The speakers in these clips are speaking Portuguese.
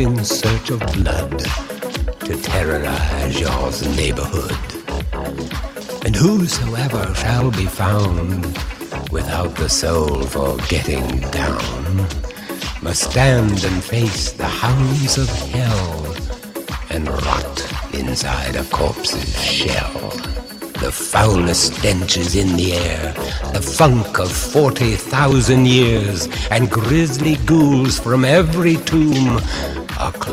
in search of blood to terrorize your neighborhood. And whosoever shall be found without the soul for getting down must stand and face the hounds of hell and rot inside a corpse's shell. The foulest stench is in the air, the funk of 40,000 years, and grisly ghouls from every tomb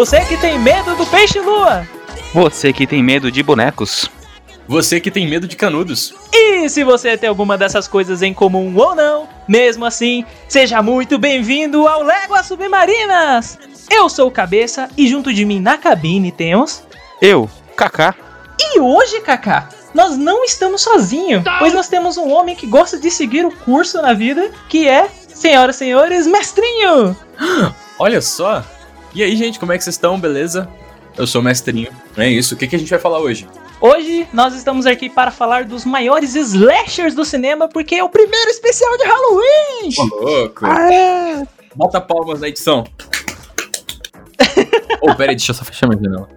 Você que tem medo do peixe-lua! Você que tem medo de bonecos. Você que tem medo de canudos. E se você tem alguma dessas coisas em comum ou não, mesmo assim, seja muito bem-vindo ao Léguas Submarinas! Eu sou o Cabeça e junto de mim na cabine temos. Eu, Kaká. E hoje, Kaká, nós não estamos sozinhos, pois nós temos um homem que gosta de seguir o curso na vida, que é, senhoras e senhores, Mestrinho! Olha só. E aí, gente, como é que vocês estão? Beleza? Eu sou o Mestrinho. É isso. O que, que a gente vai falar hoje? Hoje nós estamos aqui para falar dos maiores slashers do cinema, porque é o primeiro especial de Halloween! Ô, louco. Aê! Bota palmas na edição. Ô, pera aí, deixa eu só fechar minha janela.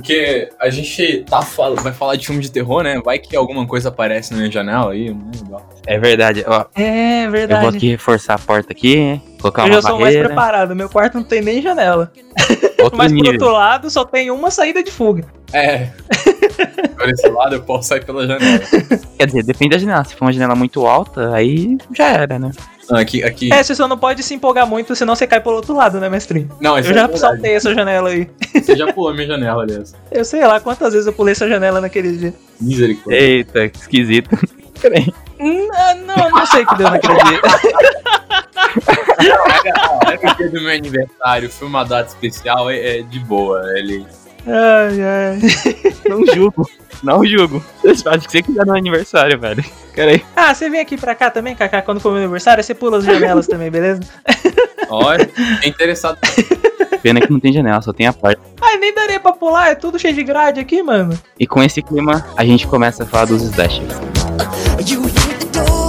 Porque a gente tá fal- vai falar de filme de terror, né? Vai que alguma coisa aparece na minha janela aí. não é. É verdade. Ó, É eu verdade. vou aqui reforçar a porta aqui, colocar Eu uma já sou mais barreira. preparado, meu quarto não tem nem janela. Outro Mas por nível. outro lado, só tem uma saída de fuga. É. Por esse lado eu posso sair pela janela. Quer dizer, depende da janela. Se for uma janela muito alta, aí já era, né? Ah, Aqui, aqui. É, você só não pode se empolgar muito, senão você cai pelo outro lado, né, mestrinho? Não, isso Eu é já verdade. saltei essa janela aí. Você já pulou minha janela, aliás. Eu sei lá quantas vezes eu pulei essa janela naquele dia. Misericórdia. Eita, que esquisito. Peraí. Hum, ah, Não, não sei o que deu naquele dia. Era o dia do meu aniversário, foi uma data especial, é, é de boa. Ele. Ai, ai. Não julgo. Não julgo. Vocês fazem o que você quiser no aniversário, velho. Peraí. Ah, você vem aqui pra cá também, Kaká, quando for meu aniversário, você pula as janelas também, beleza? Olha, é interessado. Pena que não tem janela, só tem a porta. Ai, nem daria pra pular, é tudo cheio de grade aqui, mano. E com esse clima, a gente começa a falar dos slashers. You hear the door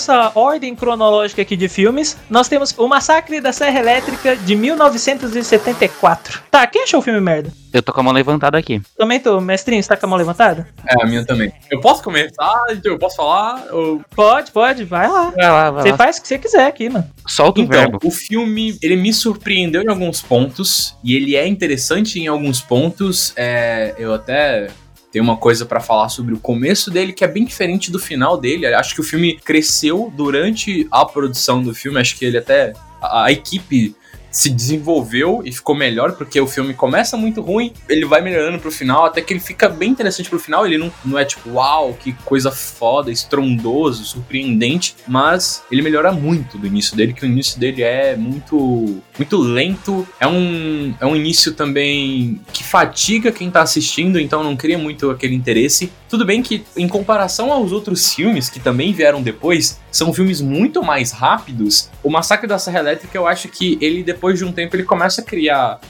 nossa ordem cronológica aqui de filmes, nós temos O Massacre da Serra Elétrica de 1974. Tá, quem achou o filme merda? Eu tô com a mão levantada aqui. Também tô, mestrinho, você tá com a mão levantada? É, a minha também. Eu posso começar? Eu posso falar? Ou... Pode, pode, vai lá. Vai lá, vai Você lá. faz o que você quiser aqui, mano. Solta o Então, verbo. o filme, ele me surpreendeu em alguns pontos, e ele é interessante em alguns pontos. É, eu até tenho uma coisa pra falar sobre o começo dele, que é bem diferente do final dele. Acho que o filme cresceu durante a produção do filme, acho que ele até... A, a equipe se desenvolveu e ficou melhor, porque o filme começa muito ruim, ele vai melhorando pro final, até que ele fica bem interessante pro final. Ele não, não é tipo, uau, que coisa foda, estrondoso, surpreendente, mas ele melhora muito do início dele, que o início dele é muito muito lento. É um, é um início também que fatiga quem tá assistindo, então não cria muito aquele interesse. Tudo bem que, em comparação aos outros filmes que também vieram depois, são filmes muito mais rápidos. O Massacre da Serra Elétrica, eu acho que ele, depois de um tempo, ele começa a criar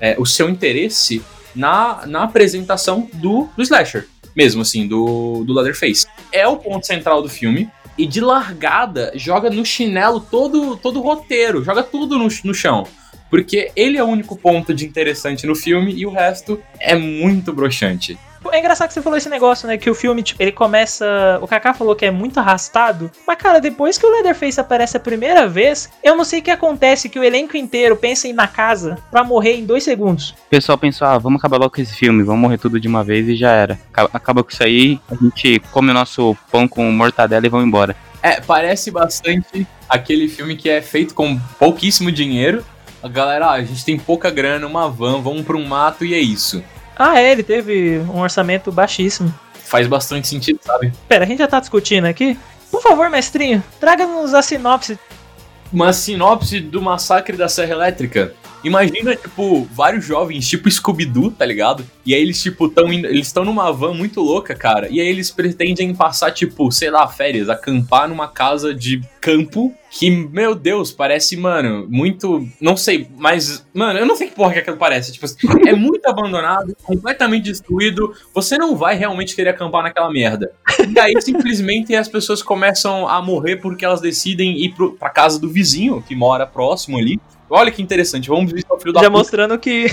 é, o seu interesse na, na apresentação do, do slasher. mesmo, assim, do, do Leatherface. É o ponto central do filme. E de largada, joga no chinelo todo, todo o roteiro, joga tudo no, no chão. Porque ele é o único ponto de interessante no filme e o resto é muito broxante. É engraçado que você falou esse negócio, né? Que o filme, tipo, ele começa. O Kaká falou que é muito arrastado. Mas, cara, depois que o Leatherface aparece a primeira vez, eu não sei o que acontece, que o elenco inteiro pensa em ir na casa pra morrer em dois segundos. O pessoal pensou, ah, vamos acabar logo com esse filme, vamos morrer tudo de uma vez e já era. Acaba- com isso aí, a gente come o nosso pão com mortadela e vamos embora. É, parece bastante aquele filme que é feito com pouquíssimo dinheiro. A galera, ah, a gente tem pouca grana, uma van, vamos pra um mato e é isso. Ah, é, ele teve um orçamento baixíssimo. Faz bastante sentido, sabe? Pera, a gente já tá discutindo aqui? Por favor, mestrinho, traga-nos a sinopse. Uma sinopse do massacre da Serra Elétrica. Imagina, tipo, vários jovens, tipo Scooby-Doo, tá ligado? E aí eles, tipo, tão indo, eles estão numa van muito louca, cara. E aí eles pretendem passar, tipo, sei lá, férias, acampar numa casa de campo que, meu Deus, parece, mano, muito. Não sei, mas. Mano, eu não sei que porra que aquilo parece. Tipo, é muito abandonado, completamente destruído. Você não vai realmente querer acampar naquela merda. E aí, simplesmente, as pessoas começam a morrer porque elas decidem ir pro, pra casa do vizinho, que mora próximo ali. Olha que interessante, vamos visitar o filho da Já puta. mostrando que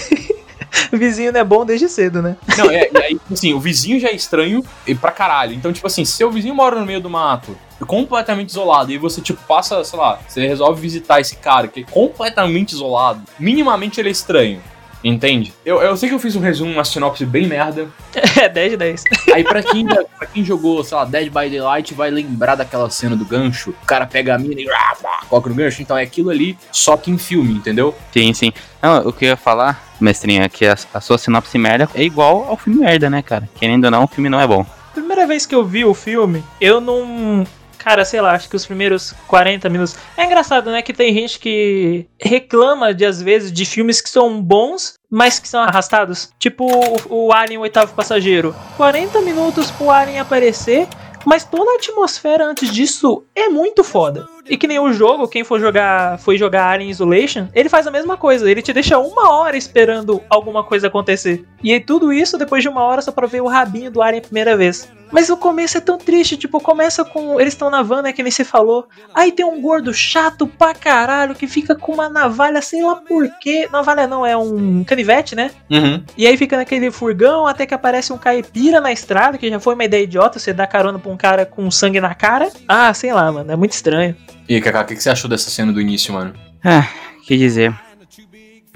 o vizinho não é bom desde cedo, né? Não, é, e aí, tipo assim, o vizinho já é estranho e pra caralho. Então, tipo assim, se seu vizinho mora no meio do mato, completamente isolado, e você, tipo, passa, sei lá, você resolve visitar esse cara que é completamente isolado, minimamente ele é estranho. Entende? Eu, eu sei que eu fiz um resumo, uma sinopse bem merda. É 10 de 10. Aí pra quem, pra quem jogou, sei lá, Dead by Daylight vai lembrar daquela cena do gancho. O cara pega a mina e ah, pá, coloca no gancho. Então é aquilo ali, só que em filme, entendeu? Sim, sim. Não, o que eu ia falar, mestrinha, é que a, a sua sinopse merda é igual ao filme merda, né, cara? Querendo ou não, o filme não é bom. Primeira vez que eu vi o filme, eu não. Cara, sei lá, acho que os primeiros 40 minutos. É engraçado, né? Que tem gente que reclama de, às vezes, de filmes que são bons, mas que são arrastados. Tipo o, o Alien, o oitavo passageiro. 40 minutos pro Alien aparecer. Mas toda a atmosfera antes disso é muito foda. E que nem o jogo, quem for jogar, foi jogar Alien Isolation, ele faz a mesma coisa. Ele te deixa uma hora esperando alguma coisa acontecer. E aí tudo isso depois de uma hora só pra ver o rabinho do Alien a primeira vez. Mas o começo é tão triste, tipo, começa com. Eles estão na van, né? Que nem você falou. Aí tem um gordo chato pra caralho que fica com uma navalha, sei lá por quê. Navalha não, é um canivete, né? Uhum. E aí fica naquele furgão até que aparece um caipira na estrada, que já foi uma ideia idiota, você dá carona pra um cara com sangue na cara. Ah, sei lá, mano, é muito estranho. E aí, Kaká, o que que você achou dessa cena do início, mano? Ah, que dizer.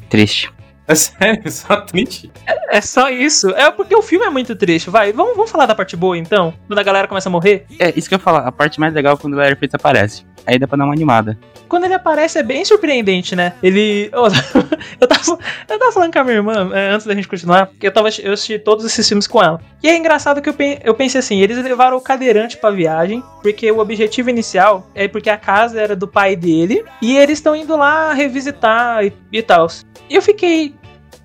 Triste. É sério, só triste. É só isso. É porque o filme é muito triste. Vai, vamos, vamos falar da parte boa então? Quando a galera começa a morrer. É, isso que eu ia falar, a parte mais legal é quando o Leatherface aparece. Aí dá pra dar uma animada. Quando ele aparece é bem surpreendente, né? Ele. Eu, tava, eu tava falando com a minha irmã é, antes da gente continuar, porque eu, tava, eu assisti todos esses filmes com ela. E é engraçado que eu, eu pensei assim: eles levaram o cadeirante pra viagem, porque o objetivo inicial é porque a casa era do pai dele, e eles estão indo lá revisitar e, e tal. E eu fiquei.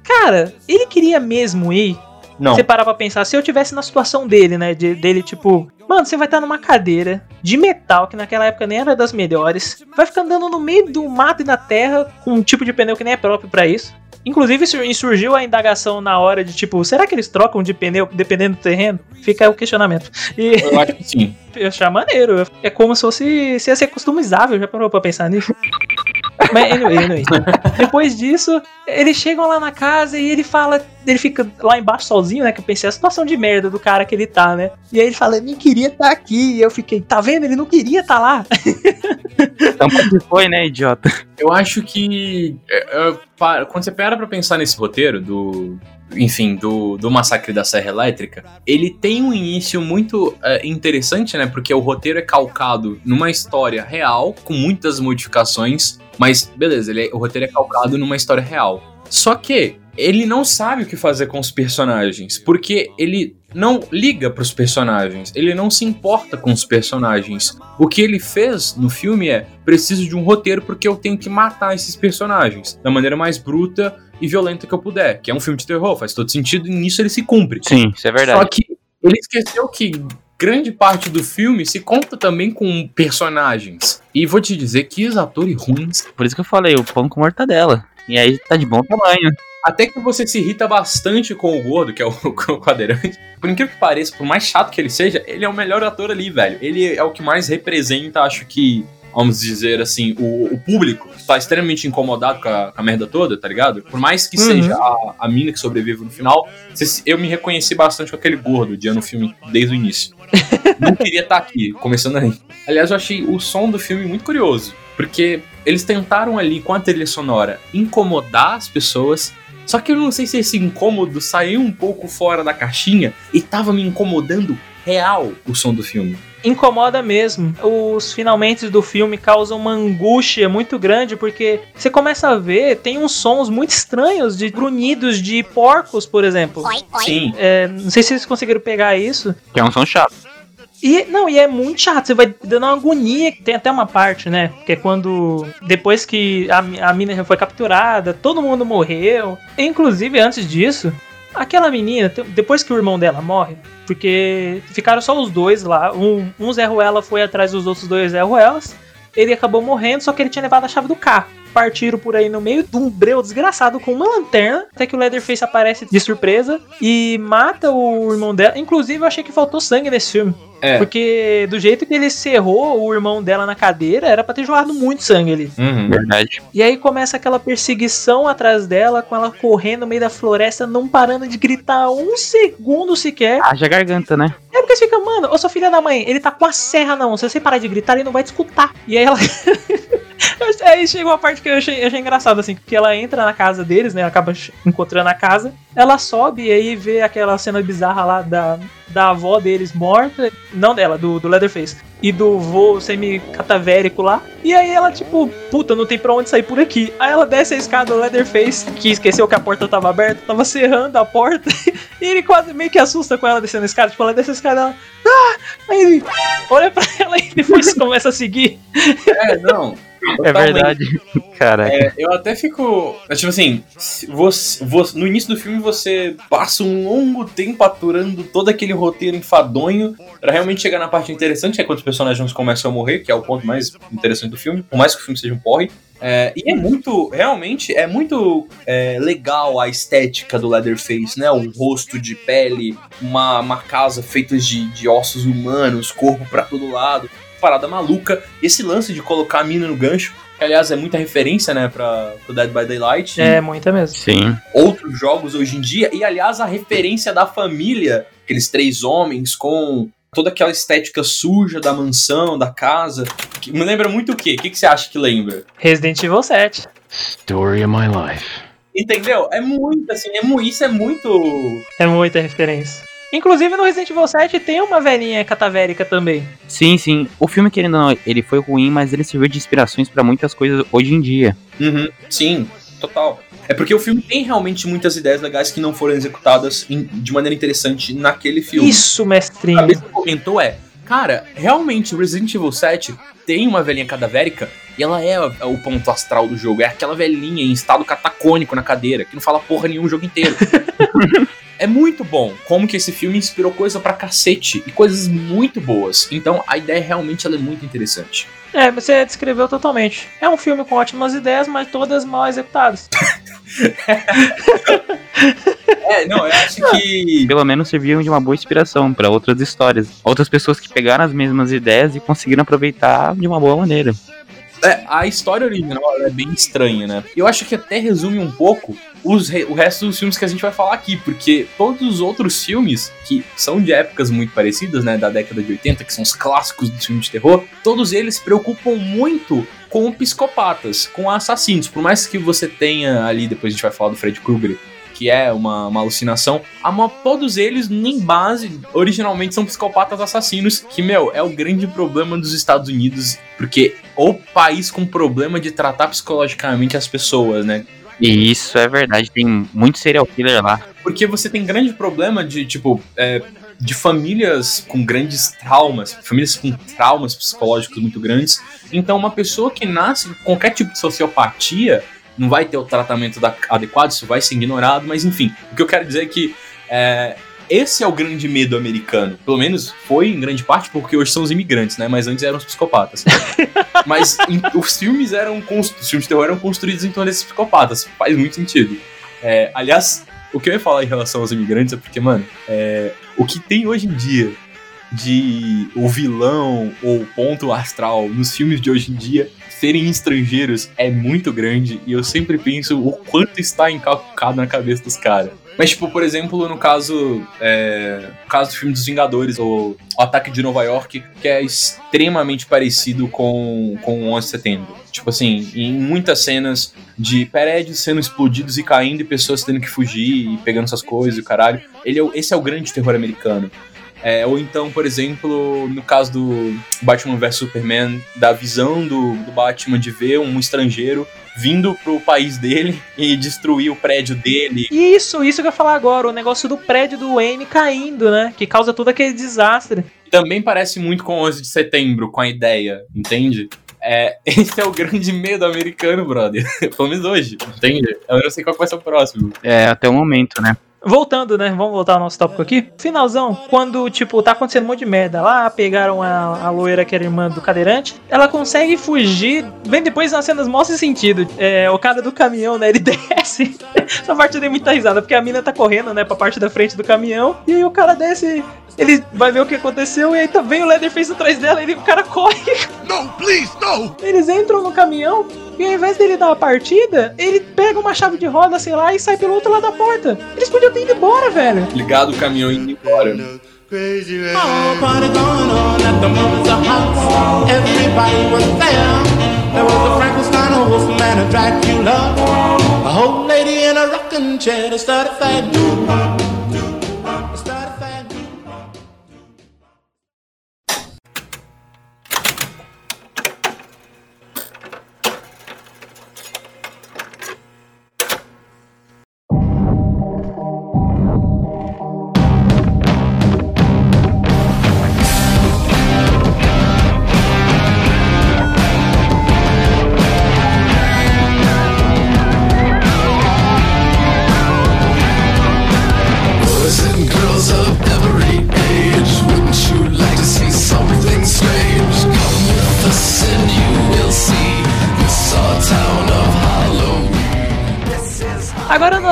Cara, ele queria mesmo ir Não. você parar pra pensar, se eu tivesse na situação dele, né? de- dele, tipo, mano, você vai estar numa cadeira de metal, que naquela época nem era das melhores. Vai ficar andando no meio do mato e da terra com um tipo de pneu que nem é próprio pra isso. Inclusive sur- surgiu a indagação na hora de tipo, será que eles trocam de pneu dependendo do terreno? Fica o questionamento. E Eu acho que sim. eu achar maneiro. É como se fosse se ia ser customizável, já parou pra pensar nisso? Mas anyway, anyway. Depois disso, eles chegam lá na casa e ele fala. Ele fica lá embaixo sozinho, né? Que eu pensei a situação de merda do cara que ele tá, né? E aí ele fala, nem queria estar aqui. E eu fiquei, tá vendo? Ele não queria estar lá. Então que foi, né, idiota? Eu acho que. é, é, pa- quando você para pra pensar nesse roteiro do. Enfim, do, do Massacre da Serra Elétrica, ele tem um início muito é, interessante, né? Porque o roteiro é calcado numa história real, com muitas modificações, mas beleza, ele é- o roteiro é calcado numa história real. Só que ele não sabe o que fazer com os personagens, porque ele não liga pros personagens, ele não se importa com os personagens. O que ele fez no filme é: preciso de um roteiro porque eu tenho que matar esses personagens da maneira mais bruta e violenta que eu puder. Que é um filme de terror, faz todo sentido e nisso ele se cumpre. Sim, isso é verdade. Só que ele esqueceu que grande parte do filme se conta também com personagens. E vou te dizer que os atores ruins. Por isso que eu falei, o pão com mortadela. E aí tá de bom tamanho. Até que você se irrita bastante com o gordo, que é o, o cadeirante. Por incrível que pareça, por mais chato que ele seja, ele é o melhor ator ali, velho. Ele é o que mais representa, acho que, vamos dizer assim, o, o público tá extremamente incomodado com a, com a merda toda, tá ligado? Por mais que Uhum. seja a, a mina que sobrevive no final, eu me reconheci bastante com aquele gordo de no filme desde o início. Não queria estar aqui, começando aí. Aliás, eu achei o som do filme muito curioso, porque eles tentaram ali com a trilha sonora incomodar as pessoas. Só que eu não sei se esse incômodo saiu um pouco fora da caixinha e tava me incomodando real o som do filme. Incomoda mesmo. Os finalmente do filme causam uma angústia muito grande, porque você começa a ver, tem uns sons muito estranhos de grunhidos de porcos, por exemplo. Sim, É, não sei se vocês conseguiram pegar isso. Que é um som chato. E, não, e é muito chato, você vai dando uma agonia. Tem até uma parte, né? Que é quando. Depois que a, a mina já foi capturada, todo mundo morreu. Inclusive, antes disso, aquela menina, depois que o irmão dela morre, porque ficaram só os dois lá. Um, um Zé Ruela foi atrás dos outros dois Zé Ruelas. Ele acabou morrendo, só que ele tinha levado a chave do carro. Partiram por aí no meio de um breu desgraçado com uma lanterna. Até que o Leatherface aparece de surpresa e mata o irmão dela. Inclusive, eu achei que faltou sangue nesse filme. É. Porque do jeito que ele cerrou o irmão dela na cadeira, era pra ter jorrado muito sangue ali. Uhum. Verdade. E aí começa aquela perseguição atrás dela, com ela correndo no meio da floresta, não parando de gritar um segundo sequer. Haja garganta, né? É porque você fica, mano, ô sua filha da mãe, ele tá com a serra na mão. Se você parar de gritar, ele não vai te escutar. E aí ela. aí chegou a parte que eu achei, eu achei engraçado, assim, que ela entra na casa deles, né? Ela acaba encontrando a casa. Ela sobe e aí vê aquela cena bizarra lá da, da avó deles morta. Não dela, do, do Leatherface. E do vô semi-catavérico lá. E aí ela, tipo, puta, não tem pra onde sair por aqui. Aí ela desce a escada do Leatherface, que esqueceu que a porta tava aberta, tava serrando a porta. E ele quase meio que assusta com ela descendo a escada. Tipo, ela desce a escada ela. Ah! Aí ele olha pra ela e depois começa a seguir. É, não. É verdade. Caraca. É, eu até fico. é, Tipo assim, você, você- no início do filme você passa um longo tempo aturando todo aquele roteiro enfadonho pra realmente chegar na parte interessante, que é quando os personagens começam a morrer, que é o ponto mais interessante do filme, por mais que o filme seja um porre. É, e é muito, realmente, é muito é, legal a estética do Leatherface, né? O rosto de pele, uma, uma casa feita de, de ossos humanos, corpo pra todo lado, parada maluca. Esse lance de colocar a mina no gancho, que aliás é muita referência, né, pra, pro Dead by Daylight É, muita mesmo. Sim. outros jogos hoje em dia. E aliás, a referência da família, aqueles três homens com toda aquela estética suja da mansão, da casa. que me lembra muito o quê? O que, que você acha que lembra? Resident Evil 7. Story of my life. Entendeu? É muito, assim, é, isso é muito. É muita referência. Inclusive no Resident Evil 7 tem uma velhinha catavérica também. Sim, sim. O filme, querendo ou não, ele foi ruim, mas ele serviu de inspirações pra muitas coisas hoje em dia. Uhum, sim, total. É porque o filme tem realmente muitas ideias legais que não foram executadas em- de maneira interessante naquele filme. Isso, A mestrinho. cabeça que comentou é, cara, realmente o Resident Evil 7 tem uma velhinha cadavérica e ela é o ponto astral do jogo. É aquela velhinha em estado catacônico na cadeira, que não fala porra nenhuma o jogo inteiro. é muito bom como que esse filme inspirou coisa pra cacete e coisas muito boas. Então a ideia realmente ela é muito interessante. É, você descreveu totalmente. É um filme com ótimas ideias, mas todas mal executadas. É, não, eu acho que. Pelo menos serviam de uma boa inspiração pra outras histórias. Outras pessoas que pegaram as mesmas ideias e conseguiram aproveitar de uma boa maneira. É, a história original é bem estranha, né? Eu acho que até resume um pouco os re- o resto dos filmes que a gente vai falar aqui, porque todos os outros filmes, que são de épocas muito parecidas, né, da década de 80, que são os clássicos do filme de terror, todos eles preocupam muito com psicopatas, com assassinos. Por mais que você tenha ali, depois a gente vai falar do Fred Krueger, que é uma, uma alucinação, a todos eles, nem base, originalmente são psicopatas assassinos, que, meu, é o grande problema dos Estados Unidos, porque o país com problema de tratar psicologicamente as pessoas, né? E isso é verdade, tem muito serial killer lá. Porque você tem grande problema de, tipo, é, de famílias com grandes traumas, famílias com traumas psicológicos muito grandes. Então, uma pessoa que nasce com qualquer tipo de sociopatia não vai ter o tratamento da- adequado, isso vai ser ignorado, mas enfim. O que eu quero dizer é que é, esse é o grande medo americano. Pelo menos foi em grande parte porque hoje são os imigrantes, né? Mas antes eram os psicopatas. Mas em- os filmes eram. Os filmes de terror eram construídos em torno desses psicopatas. Faz muito sentido. É, aliás, o que eu ia falar em relação aos imigrantes é porque, mano, é, o que tem hoje em dia de o vilão ou ponto astral nos filmes de hoje em dia serem estrangeiros é muito grande e eu sempre penso o quanto está encalcado na cabeça dos caras. Mas, tipo, por exemplo, no caso, é, no caso do filme dos Vingadores, o, o Ataque de Nova York, que é extremamente parecido com, com o 11 de setembro. Tipo assim, em muitas cenas de prédios sendo explodidos e caindo e pessoas tendo que fugir e pegando essas coisas e o caralho. Ele é, esse é o grande terror americano. É, ou então, por exemplo, no caso do Batman vs Superman, da visão do, do Batman de ver um estrangeiro vindo pro país dele e destruir o prédio dele. Isso, isso que eu ia falar agora, o negócio do prédio do Wayne caindo, né? Que causa todo aquele desastre. Também parece muito com 11 de setembro, com a ideia, entende? É, esse é o grande medo americano, brother. Pelo menos hoje, entende? Eu não sei qual vai ser o próximo. É, até o momento, né? Voltando, né? Vamos voltar ao nosso tópico aqui. Finalzão, quando, tipo, tá acontecendo um monte de merda lá, pegaram a, a loira que era irmã do cadeirante, ela consegue fugir. Vem depois nas cenas mostra sentido. É, o cara do caminhão, né? Ele desce. Essa parte eu dei muita risada, porque a mina tá correndo, né, pra parte da frente do caminhão. E aí o cara desce. Ele vai ver o que aconteceu e aí também o Leatherface atrás dela, ele, o cara corre. No, please, no! Eles entram no caminhão e ao invés dele dar a partida, ele pega uma chave de roda, sei lá, e sai pelo outro lado da porta. Eles podiam ter ido embora, velho. Ligado o caminhão indo embora. Oh,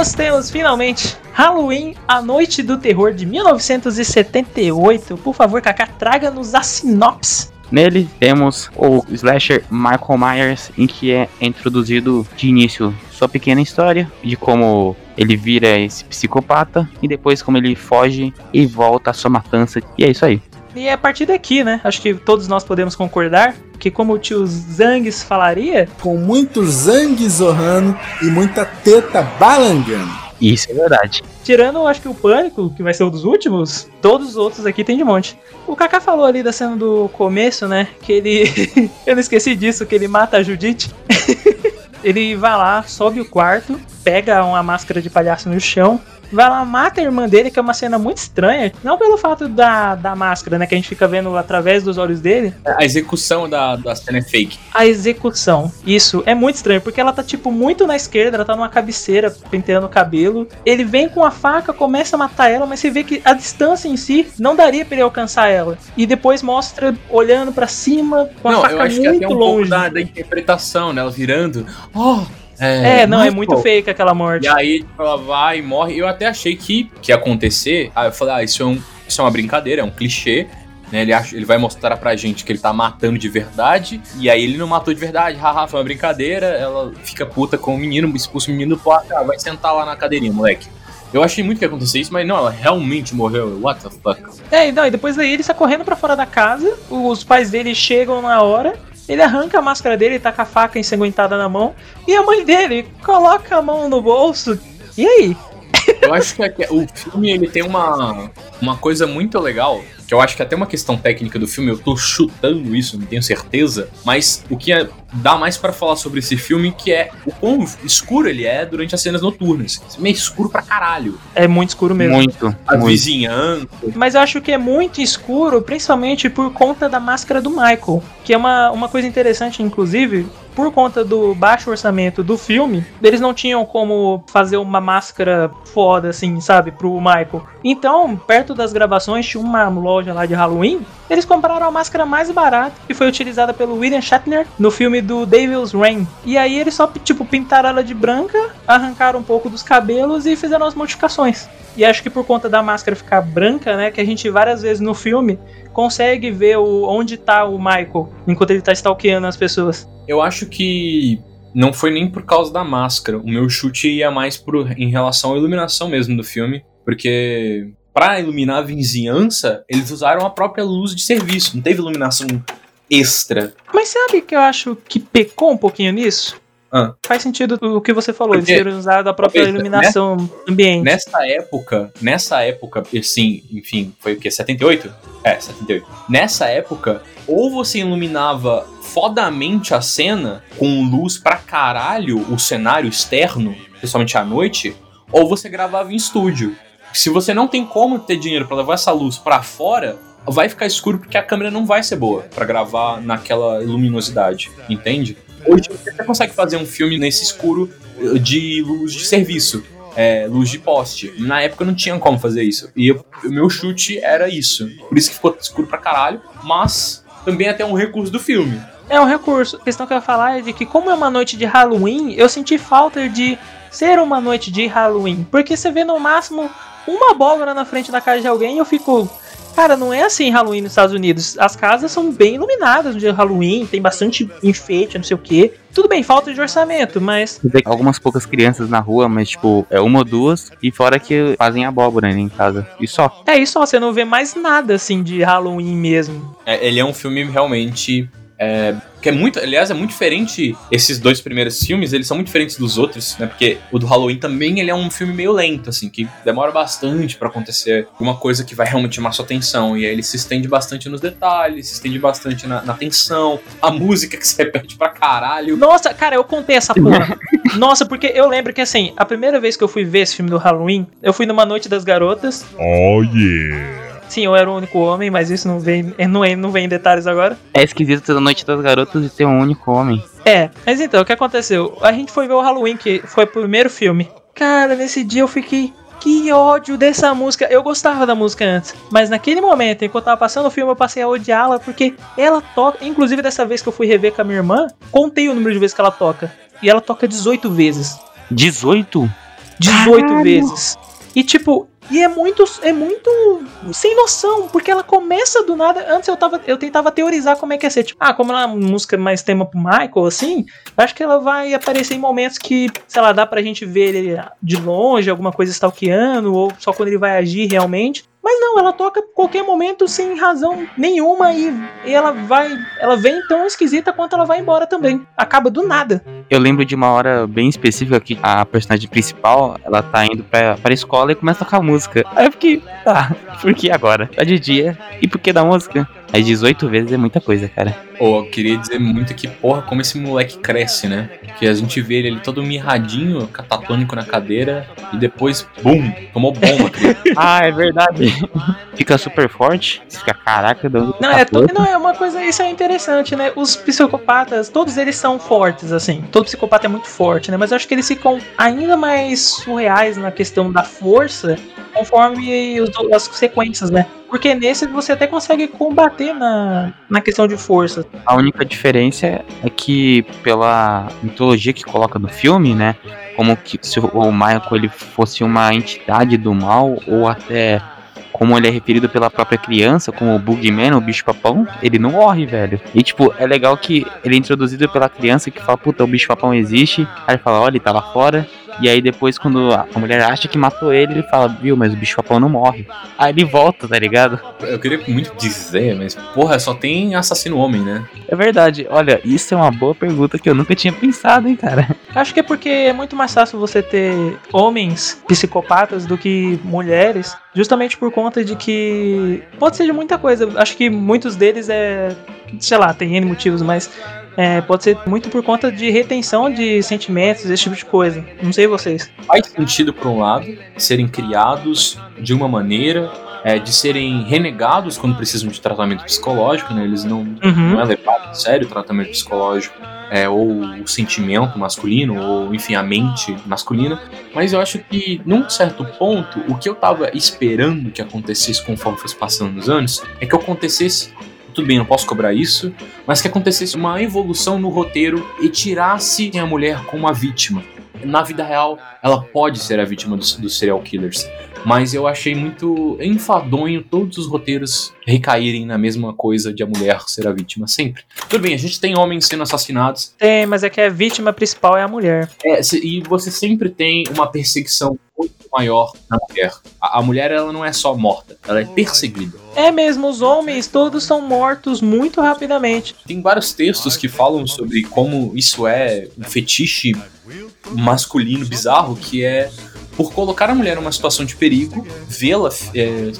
nós temos finalmente Halloween, a Noite do Terror de 1978. Por favor, Kaká, traga-nos a sinopse. Nele temos o slasher Michael Myers, em que é introduzido de início sua pequena história de como ele vira esse psicopata e depois como ele foge e volta à sua matança. E é isso aí. E é a partir daqui, né? Acho que todos nós podemos concordar que, como o tio Zangs falaria, com muito zangue zorrando e muita teta balangando. Isso é verdade. tirando, acho que o Pânico, que vai ser um dos últimos, todos os outros aqui tem de monte. O Kaká falou ali da cena do começo, né? Que ele. Eu não esqueci disso, que ele mata a Judite. ele vai lá, sobe o quarto, pega uma máscara de palhaço no chão, vai lá, mata a irmã dele, que é uma cena muito estranha. Não pelo fato da, da máscara, né? Que a gente fica vendo através dos olhos dele. A execução da, da cena é fake. A execução. Isso é muito estranho, porque ela tá, tipo, muito na esquerda, ela tá numa cabeceira, penteando o cabelo. Ele vem com a faca, começa a matar ela, mas você vê que a distância em si não daria pra ele alcançar ela. E depois mostra olhando pra cima, com a não, faca eu acho que muito até um longe. pouco da, da interpretação, né? Ela virando. Oh, É, não, é Michael. muito fake aquela morte. E aí tipo, ela vai e morre. Eu até achei que, que ia acontecer. Aí eu falei, ah, isso é, um, isso é uma brincadeira, é um clichê. Né? Ele, acha, ele vai mostrar pra gente que ele tá matando de verdade. E aí ele não matou de verdade. Haha, foi uma brincadeira. Ela fica puta com o menino, expulsa o menino do quarto. Ah, vai sentar lá na cadeirinha, moleque. Eu achei muito que ia acontecer isso, mas não, ela realmente morreu. What the fuck? É, não, e depois daí ele sai correndo pra fora da casa, os pais dele chegam na hora, ele arranca a máscara dele, tá com a faca ensanguentada na mão, e a mãe dele coloca a mão no bolso. E aí? Eu acho que aqui- o filme ele tem uma, uma coisa muito legal, que eu acho que até uma questão técnica do filme, eu tô chutando isso, não tenho certeza, mas o que é- dá mais pra falar sobre esse filme que é o quão escuro ele é durante as cenas noturnas. É escuro pra caralho. É muito escuro mesmo. Muito, A muito. vizinhança. Mas eu acho que é muito escuro, principalmente por conta da máscara do Michael. Que é uma, uma coisa interessante, inclusive, por conta do baixo orçamento do filme, eles não tinham como fazer uma máscara foda, assim, sabe, pro Michael. Então, perto das gravações, tinha uma loja lá de Halloween. Eles compraram a máscara mais barata, que foi utilizada pelo William Shatner no filme do Devil's Rain. E aí eles só, tipo, pintaram ela de branca, arrancaram um pouco dos cabelos e fizeram as modificações. E acho que por conta da máscara ficar branca, né, que a gente várias vezes no filme consegue ver o, onde tá o Michael enquanto ele tá stalkeando as pessoas. Eu acho que não foi nem por causa da máscara. O meu chute ia mais por, em relação à iluminação mesmo do filme. Porque para iluminar a vizinhança, eles usaram a própria luz de serviço. Não teve iluminação extra. Mas sabe que eu acho que pecou um pouquinho nisso? Ah. Faz sentido o que você falou, Porque- terem usado a própria Talvez, iluminação ambiente. Nessa época, nessa época, assim, enfim, foi o quê? 78? É, 78. Nessa época, ou você iluminava fodamente a cena com luz pra caralho, o cenário externo, principalmente à noite, ou você gravava em estúdio. Se você não tem como ter dinheiro pra levar essa luz pra fora, vai ficar escuro porque a câmera não vai ser boa pra gravar naquela luminosidade, entende? Hoje você consegue fazer um filme nesse escuro de luz de serviço é, luz de poste. Na época não tinha como fazer isso. E o meu chute era isso. Por isso que ficou escuro pra caralho. Mas também é até um recurso do filme. É um recurso. A questão que eu ia falar é de que, como é uma noite de Halloween, eu senti falta de ser uma noite de Halloween. Porque você vê no máximo uma abóbora na frente da casa de alguém e eu fico. Cara, não é assim Halloween nos Estados Unidos. As casas são bem iluminadas no dia de Halloween, tem bastante enfeite, não sei o que. Tudo bem, falta de orçamento, mas. Algumas poucas crianças na rua, mas tipo, é uma ou duas, e fora que fazem abóbora né, em casa. E só. É isso, ó, você não vê mais nada assim de Halloween mesmo. É, ele é um filme realmente. É, que é muito. Aliás, é muito diferente. Esses dois primeiros filmes, eles são muito diferentes dos outros, né? Porque o do Halloween também ele é um filme meio lento, assim, que demora bastante pra acontecer uma coisa que vai realmente chamar sua atenção. E aí ele se estende bastante nos detalhes, se estende bastante na, na tensão, a música que se repete pra caralho. Nossa, cara, eu contei essa porra. Nossa, porque eu lembro que assim, a primeira vez que eu fui ver esse filme do Halloween, eu fui numa noite das garotas. Oh yeah. Sim, eu era o único homem, mas isso não vem, não, vem- não vem em detalhes agora. É esquisito ter a noite das garotas e ter um único homem. É, mas então, o que aconteceu? A gente foi ver o Halloween, que foi o primeiro filme. Cara, nesse dia eu fiquei. Que ódio dessa música. Eu gostava da música antes, mas naquele momento, enquanto eu tava passando o filme, eu passei a odiá-la porque ela toca. Inclusive, dessa vez que eu fui rever com a minha irmã, contei o número de vezes que ela toca. E ela toca 18 vezes. 18? 18 Caralho. vezes. E tipo, e é muito é muito sem noção, porque ela começa do nada. Antes eu tava eu tentava teorizar como é que ia ser, tipo, ah, como ela é uma música mais tema pro Michael assim, acho que ela vai aparecer em momentos que, sei lá, dá pra gente ver ele de longe, alguma coisa stalkeando ou só quando ele vai agir realmente. Mas não, ela toca qualquer momento sem razão nenhuma e, e ela vai, ela vem tão esquisita quanto ela vai embora também. Acaba do nada. Eu lembro de uma hora bem específica que a personagem principal, ela tá indo pra, pra escola e começa a tocar música. Aí eu fiquei, tá, por que agora? Tá de dia, e por que da música? Aí 18 vezes é muita coisa, cara. Pô, eu queria dizer muito que, porra, como esse moleque cresce, né? Que a gente vê ele ali todo mirradinho, catatônico na cadeira, e depois, bum, tomou bomba, criança. Ah, é verdade. Fica super forte, você fica, caraca, de onde Não, tá é, to- não, é uma coisa, isso é interessante, né? Os psicopatas, todos eles são fortes, assim. Todo psicopata é muito forte, né? Mas eu acho que eles ficam ainda mais surreais na questão da força conforme os, as sequências, né? Porque nesse você até consegue combater na, na questão de força. A única diferença é que pela mitologia que coloca no filme, né? Como que se o Michael ele fosse uma entidade do mal ou até como ele é referido pela própria criança, como o Bugman, o bicho papão, ele não morre, velho. E tipo, é legal que ele é introduzido pela criança que fala, puta, o bicho papão existe. Aí ele fala, olha, ele tá lá fora. E aí depois, quando a a mulher acha que matou ele, ele fala, viu, mas o bicho papão não morre. Aí ele volta, tá ligado? Eu queria muito dizer, mas, porra, só tem assassino homem, né? É verdade. Olha, isso é uma boa pergunta que eu nunca tinha pensado, hein, cara. Acho que é porque é muito mais fácil você ter homens psicopatas do que mulheres, justamente por conta de que pode ser de muita coisa. Acho que muitos deles é, sei lá, tem N motivos, mas é, pode ser muito por conta de retenção de sentimentos, esse tipo de coisa. Não sei vocês. Faz sentido, por um lado, serem criados de uma maneira, é, de serem renegados quando precisam de tratamento psicológico, né? Eles não, Uhum. não é levado a sério o tratamento psicológico, é, ou o sentimento masculino, ou enfim, a mente masculina. Mas eu acho que, num certo ponto, o que eu tava esperando que acontecesse conforme fosse passando os anos, é que acontecesse tudo bem, não posso cobrar isso, mas que acontecesse uma evolução no roteiro e tirasse a mulher como a vítima. Na vida real, ela pode ser a vítima dos, dos serial killers. Mas eu achei muito enfadonho todos os roteiros recaírem na mesma coisa de a mulher ser a vítima sempre. Tudo bem, a gente tem homens sendo assassinados, Tem, mas é que a vítima principal é a mulher. é, e você sempre tem uma perseguição muito maior na mulher. A, a mulher, ela não é só morta, ela é perseguida. É mesmo, os homens todos são mortos muito rapidamente. Tem vários textos que falam sobre como isso é um fetiche masculino bizarro, que é por colocar a mulher numa situação de perigo, vê-la é,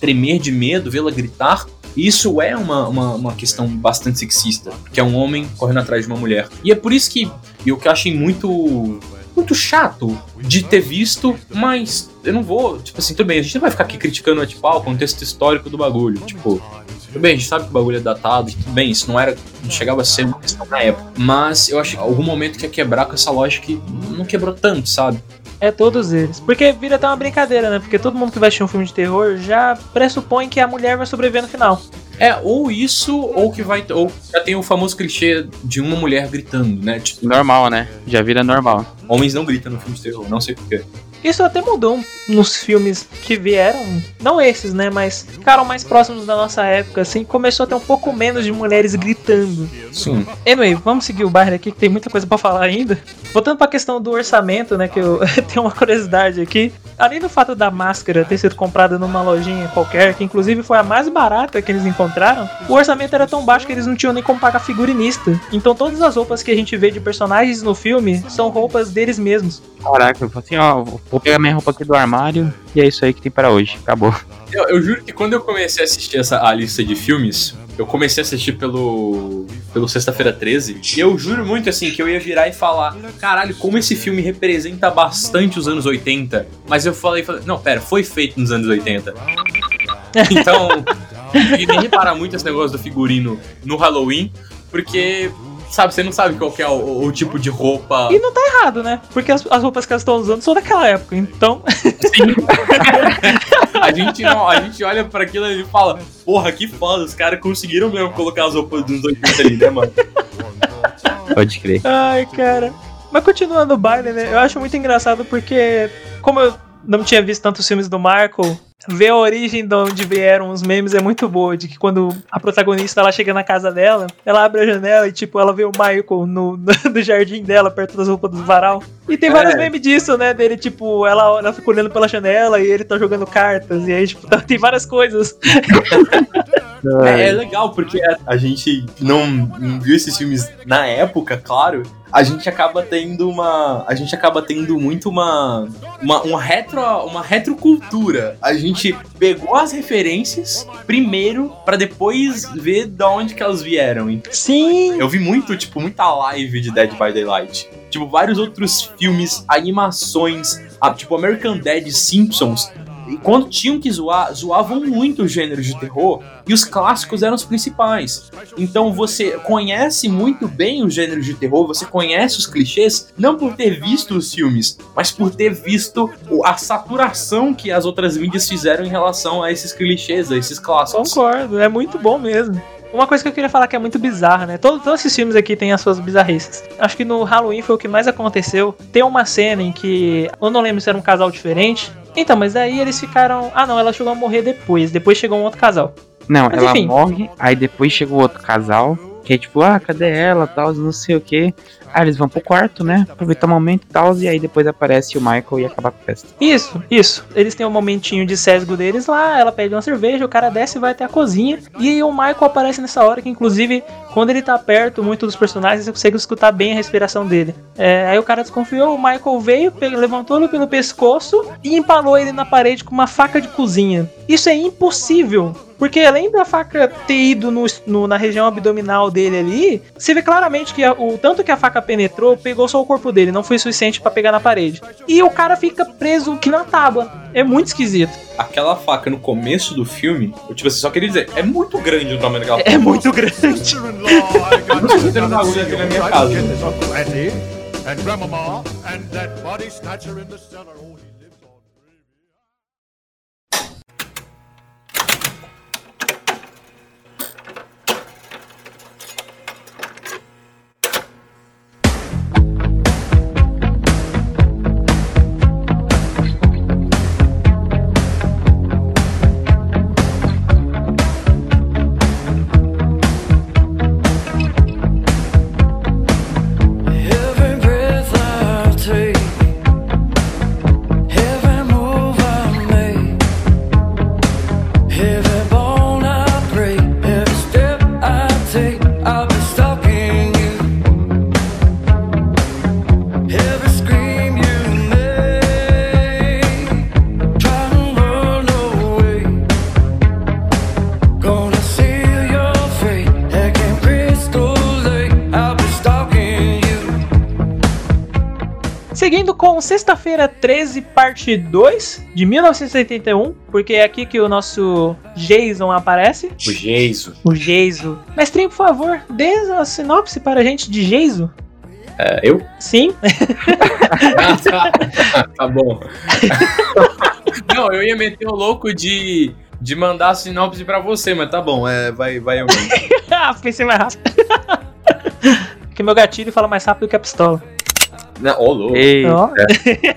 tremer de medo, vê-la gritar. Isso é uma, uma, uma questão bastante sexista, que é um homem correndo atrás de uma mulher. E é por isso que eu que achei muito muito chato de ter visto, mas eu não vou, tipo assim, tudo bem, a gente não vai ficar aqui criticando, tipo, ah, o contexto histórico do bagulho, tipo, tudo bem, a gente sabe que o bagulho é datado, tudo bem, isso não era, não chegava a ser uma questão na época, mas eu acho que algum momento que ia quebrar com essa lógica que não quebrou tanto, sabe? É todos eles. Porque vira até uma brincadeira, né? Porque todo mundo que vai assistir um filme de terror já pressupõe que a mulher vai sobreviver no final. É, ou isso, ou que vai, ou já tem o famoso clichê de uma mulher gritando, né? Tipo, Normal, né? Já vira normal. homens não gritam no filme de terror, não sei porquê. Isso até mudou nos filmes que vieram, não esses, né? Mas ficaram mais próximos da nossa época, assim. Começou a ter um pouco menos de mulheres gritando. Sim. Anyway, vamos seguir o bairro aqui, que tem muita coisa pra falar ainda. Voltando pra questão do orçamento, né? Que eu tenho uma curiosidade aqui. Além do fato da máscara ter sido comprada numa lojinha qualquer, que inclusive foi a mais barata que eles encontraram, o orçamento era tão baixo que eles não tinham nem como pagar figurinista. Então todas as roupas que a gente vê de personagens no filme são roupas deles mesmos. Caraca, eu falei assim, ó, vou pegar minha roupa aqui do armário e é isso aí que tem para hoje. Acabou. Eu, eu juro que quando eu comecei a assistir essa a lista de filmes, eu comecei a assistir pelo pelo Sexta-feira 13, e eu juro muito assim que eu ia virar e falar, caralho, como esse filme representa bastante os anos 80. Mas eu falei, falei não, pera, foi feito nos anos 80. Então, e nem reparar muito esse negócio do figurino no Halloween, porque sabe, você não sabe qual que é o, o tipo de roupa. E não tá errado, né? Porque as, as roupas que elas estão usando são daquela época, então. Sim. a, gente não, a gente olha pra aquilo e fala, porra, que foda, os caras conseguiram mesmo colocar as roupas dos 80 ali, né, mano? Pode crer. Ai, cara. Mas continuando o baile, né? Eu acho muito engraçado porque, como eu não tinha visto tantos filmes do Michael, ver a origem de onde vieram os memes é muito boa. De que quando a protagonista ela chega na casa dela, ela abre a janela e, tipo, ela vê o Michael no, no jardim dela, perto das roupas do varal. E tem vários É. memes disso, né? Dele, tipo, ela, ela fica olhando pela janela e ele tá jogando cartas. E aí, tipo, tá- tem várias coisas. É, é legal, porque a, a gente não viu esses filmes na época, claro. A gente acaba tendo uma. A gente acaba tendo muito uma. Uma, uma, retro, uma retrocultura. A gente pegou as referências primeiro pra depois ver de onde que elas vieram. Então, Sim! Eu vi muito, tipo, muita live de Dead by Daylight. Tipo, vários outros filmes, animações, ah, tipo American Dad, Simpsons. E quando tinham que zoar, zoavam muito os gêneros de terror e os clássicos eram os principais. Então você conhece muito bem os gêneros de terror, você conhece os clichês, não por ter visto os filmes, mas por ter visto a saturação que as outras mídias fizeram em relação a esses clichês, a esses clássicos. Concordo, é muito bom mesmo. Uma coisa que eu queria falar que é muito bizarra, né? Todos esses filmes aqui têm as suas bizarrices. Acho que no Halloween foi o que mais aconteceu. Tem uma cena em que. Eu não lembro se era um casal diferente. Então, mas daí eles ficaram. Ah, não, ela chegou a morrer depois. Depois chegou um outro casal. Não, Mas ela enfim. morre, aí depois chega o outro casal, que é tipo, ah, cadê ela, tal, não sei o que. Aí eles vão pro quarto, né, aproveitar o momento e tal, e aí depois aparece o Michael e acaba com a festa. Isso, isso. Eles têm um momentinho de sesgo deles lá, ela pede uma cerveja, o cara desce e vai até a cozinha. E aí o Michael aparece nessa hora que, inclusive, quando ele tá perto muito dos personagens, você consegue escutar bem a respiração dele. É, aí o cara desconfiou, o Michael veio, levantou ele pelo pescoço e empalou ele na parede com uma faca de cozinha. Isso é impossível. Porque além da faca ter ido no- no- na região abdominal dele ali, você vê claramente que a- o tanto que a faca penetrou, pegou só o corpo dele, não foi suficiente pra pegar na parede. E o cara fica preso que na tábua. É muito esquisito. Aquela faca no começo do filme, eu tipo assim, só queria dizer, é muito grande o tamanho daquela É muito grande. Eu não sei se um bagulho aqui na minha casa. And Grandmama and that body snatcher in the cellar. Sexta-feira 13, parte 2, de 1981, porque é aqui que o nosso Jason aparece. O Geiso. O Geiso. Mestrinho, por favor, dê a sinopse para a gente de Geiso. É, eu? Sim. Ah, tá. tá bom. Não, eu ia meter o louco de, de mandar a sinopse pra você, mas tá bom, é, vai, vai eu mesmo. ah, pensei mais rápido. Porque meu gatilho fala mais rápido que a pistola. Não, ô, louco. Ó.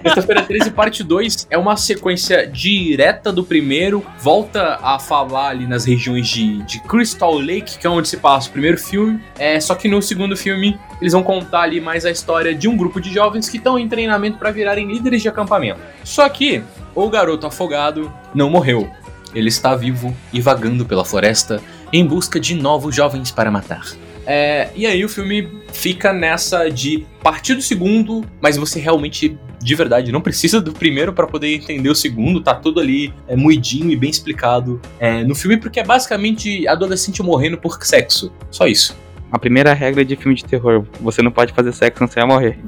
Sexta-feira 13, parte 2 é uma sequência direta do primeiro, volta a falar ali nas regiões de, de Crystal Lake, que é onde se passa o primeiro filme. É, só que no segundo filme eles vão contar ali mais a história de um grupo de jovens que estão em treinamento para virarem líderes de acampamento. Só que o garoto afogado não morreu. Ele está vivo e vagando pela floresta em busca de novos jovens para matar. É, e aí o filme fica nessa de partir do segundo, mas você realmente, de verdade, não precisa do primeiro para poder entender o segundo, tá tudo ali é, moidinho e bem explicado é, no filme, porque é basicamente adolescente morrendo por sexo. Só isso. a primeira regra de filme de terror: você não pode fazer sexo, senão você vai morrer.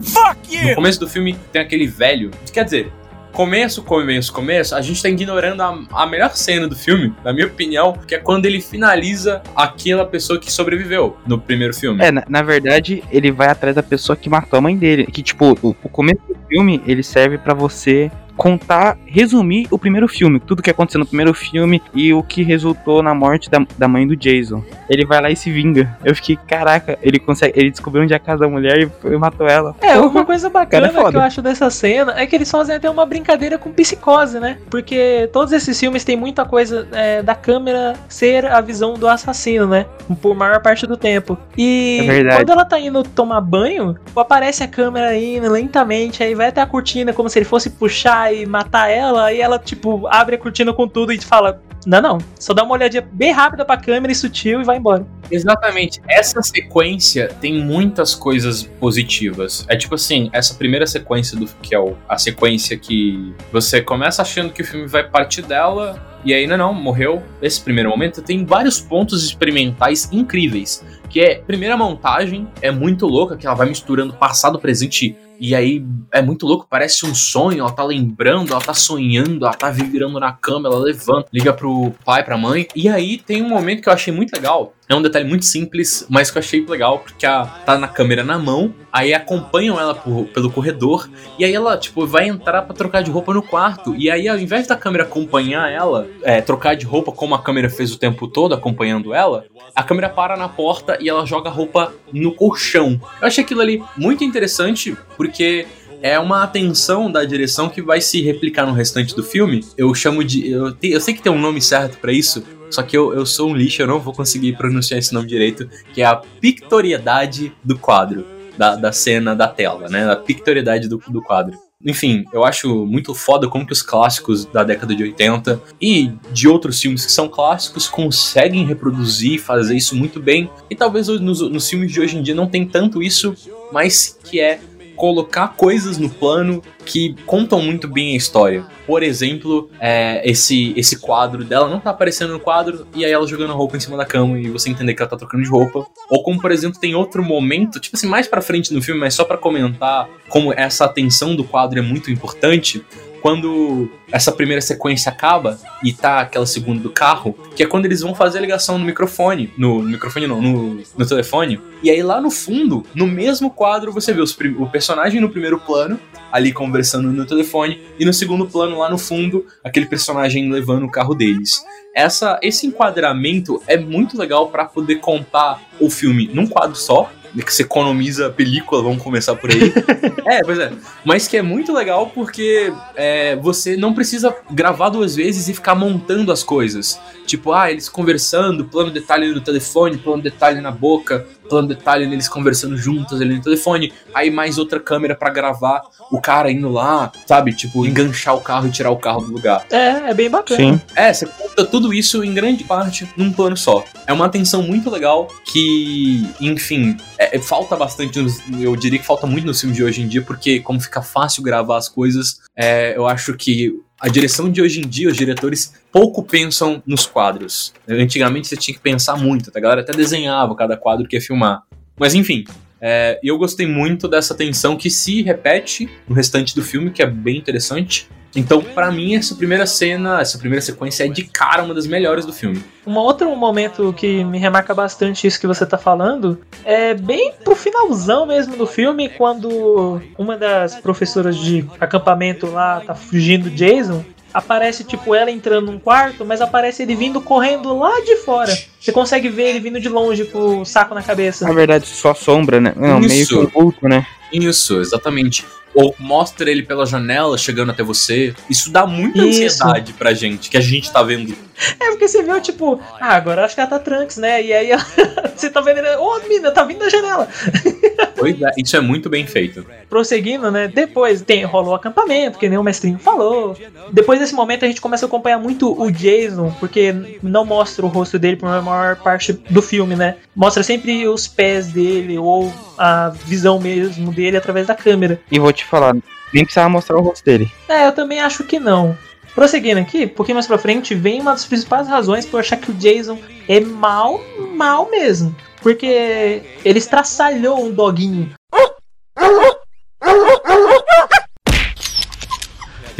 No começo do filme tem aquele velho. Quer dizer, começo, começo, começo, a gente tá ignorando a, a melhor cena do filme, na minha opinião, que é quando ele finaliza aquela pessoa que sobreviveu no primeiro filme. É, na, na verdade, ele vai atrás da pessoa que matou a mãe dele. Que, tipo, o, o começo do filme, ele serve pra você contar, resumir o primeiro filme, tudo que aconteceu no primeiro filme e o que resultou na morte da, da mãe do Jason. Ele vai lá e se vinga. Eu fiquei, caraca, ele consegue, ele descobriu onde é a casa da mulher e, foi- matou ela. É, Porra. uma coisa bacana é que eu acho dessa cena é que eles fazem até uma brincadeira com psicose, né? Porque todos esses filmes têm muita coisa é, da câmera ser a visão do assassino, né? Por maior parte do tempo. E É quando ela tá indo tomar banho, aparece a câmera indo lentamente, aí vai até a cortina como se ele fosse puxar e matar ela, aí ela, tipo, abre a cortina com tudo e fala. Não, não. Só dá uma olhadinha bem rápida pra câmera e sutil e vai embora. Exatamente. Essa sequência tem muitas coisas positivas. É tipo assim, essa primeira sequência do que é o- a sequência que você começa achando que o filme vai partir dela e aí não, não, morreu. Esse primeiro momento tem vários pontos experimentais incríveis. Que é, primeira montagem é muito louca, que ela vai misturando passado, presente e aí é muito louco, parece um sonho, ela tá lembrando, ela tá sonhando, ela tá virando na cama, ela levanta, liga pro pai, pra mãe. E aí tem um momento que eu achei muito legal. É um detalhe muito simples, mas que eu achei legal, porque a, tá na câmera na mão, aí acompanham ela por- pelo corredor, e aí ela, tipo, vai entrar pra trocar de roupa no quarto. E aí, ao invés da câmera acompanhar ela, é, trocar de roupa como a câmera fez o tempo todo, acompanhando ela, a câmera para na porta e ela joga a roupa no colchão. Eu achei aquilo ali muito interessante, porque é uma atenção da direção que vai se replicar no restante do filme. Eu chamo de. Eu, te- eu sei que tem um nome certo pra isso, só que eu, eu sou um lixo, eu não vou conseguir pronunciar esse nome direito, que é a pictoriedade do quadro, da, da cena da tela, né? A pictoriedade do, do quadro. Enfim, eu acho muito foda como que os clássicos da década de 80 e de outros filmes que são clássicos conseguem reproduzir e fazer isso muito bem. E talvez nos, nos filmes de hoje em dia não tem tanto isso, mas que é colocar coisas no plano que contam muito bem a história. Por exemplo, é, esse, esse quadro dela não tá aparecendo no quadro e aí ela jogando roupa em cima da cama e você entender que ela tá trocando de roupa. Ou como, por exemplo, tem outro momento, tipo assim, mais pra frente no filme, mas só pra comentar como essa atenção do quadro é muito importante. Quando essa primeira sequência acaba e tá aquela segunda do carro, que é quando eles vão fazer a ligação no microfone. No, no microfone não, no, no telefone. E aí lá no fundo, no mesmo quadro, você vê os o personagem no primeiro plano, ali conversando no telefone, e no segundo plano, lá no fundo, aquele personagem levando o carro deles. Essa, esse enquadramento é muito legal pra poder contar o filme num quadro só, que você economiza a película, vamos começar por aí. é, pois é. Mas que é muito legal porque é, você não precisa gravar duas vezes e ficar montando as coisas. Tipo, ah, eles conversando, plano detalhe no telefone, plano detalhe na boca, plano detalhe neles conversando juntos ali no telefone, aí mais outra câmera pra gravar o cara indo lá, sabe? Tipo, enganchar o carro e tirar o carro do lugar. É, é bem bacana. Sim. É, você conta tudo isso em grande parte num plano só. É uma atenção muito legal que, enfim, é- é- falta bastante, nos- eu diria que falta muito no filme de hoje em dia, porque como fica fácil gravar as coisas, é, eu acho que a direção de hoje em dia, os diretores pouco pensam nos quadros. Antigamente você tinha que pensar muito, tá? a galera até desenhava cada quadro que ia filmar. Mas enfim, é, eu gostei muito dessa tensão que se repete no restante do filme, que é bem interessante. Então, pra mim, essa primeira cena, essa primeira sequência é de cara uma das melhores do filme. Um outro momento que me remarca bastante isso que você tá falando é bem pro finalzão mesmo do filme, quando uma das professoras de acampamento lá tá fugindo do Jason. Aparece, tipo, ela entrando num quarto, mas aparece ele vindo correndo lá de fora. Você consegue ver ele vindo de longe com o saco na cabeça. Na verdade, só sombra, né? Não, meio que Isso. um vulto, né? Isso, exatamente. Ou mostra ele pela janela chegando até você. Isso dá muita Isso. ansiedade pra gente, que a gente tá vendo. É porque você viu, tipo, ah, agora acho que ela tá Trunks, né? E aí ela- você tá vendo ô menina, tá vindo da janela. Pois é, isso é muito bem feito. prosseguindo, né? Depois tem rolou o acampamento, que nem o mestrinho falou. Depois desse momento a gente começa a acompanhar muito o Jason, porque não mostra o rosto dele por maior parte do filme, né? Mostra sempre os pés dele ou a visão mesmo dele através da câmera. E vou te falar, nem precisava mostrar o rosto dele. É, eu também acho que não. Prosseguindo aqui, um pouquinho mais pra frente, vem uma das principais razões por achar que o Jason é mal, mal mesmo. Porque ele estraçalhou um doguinho.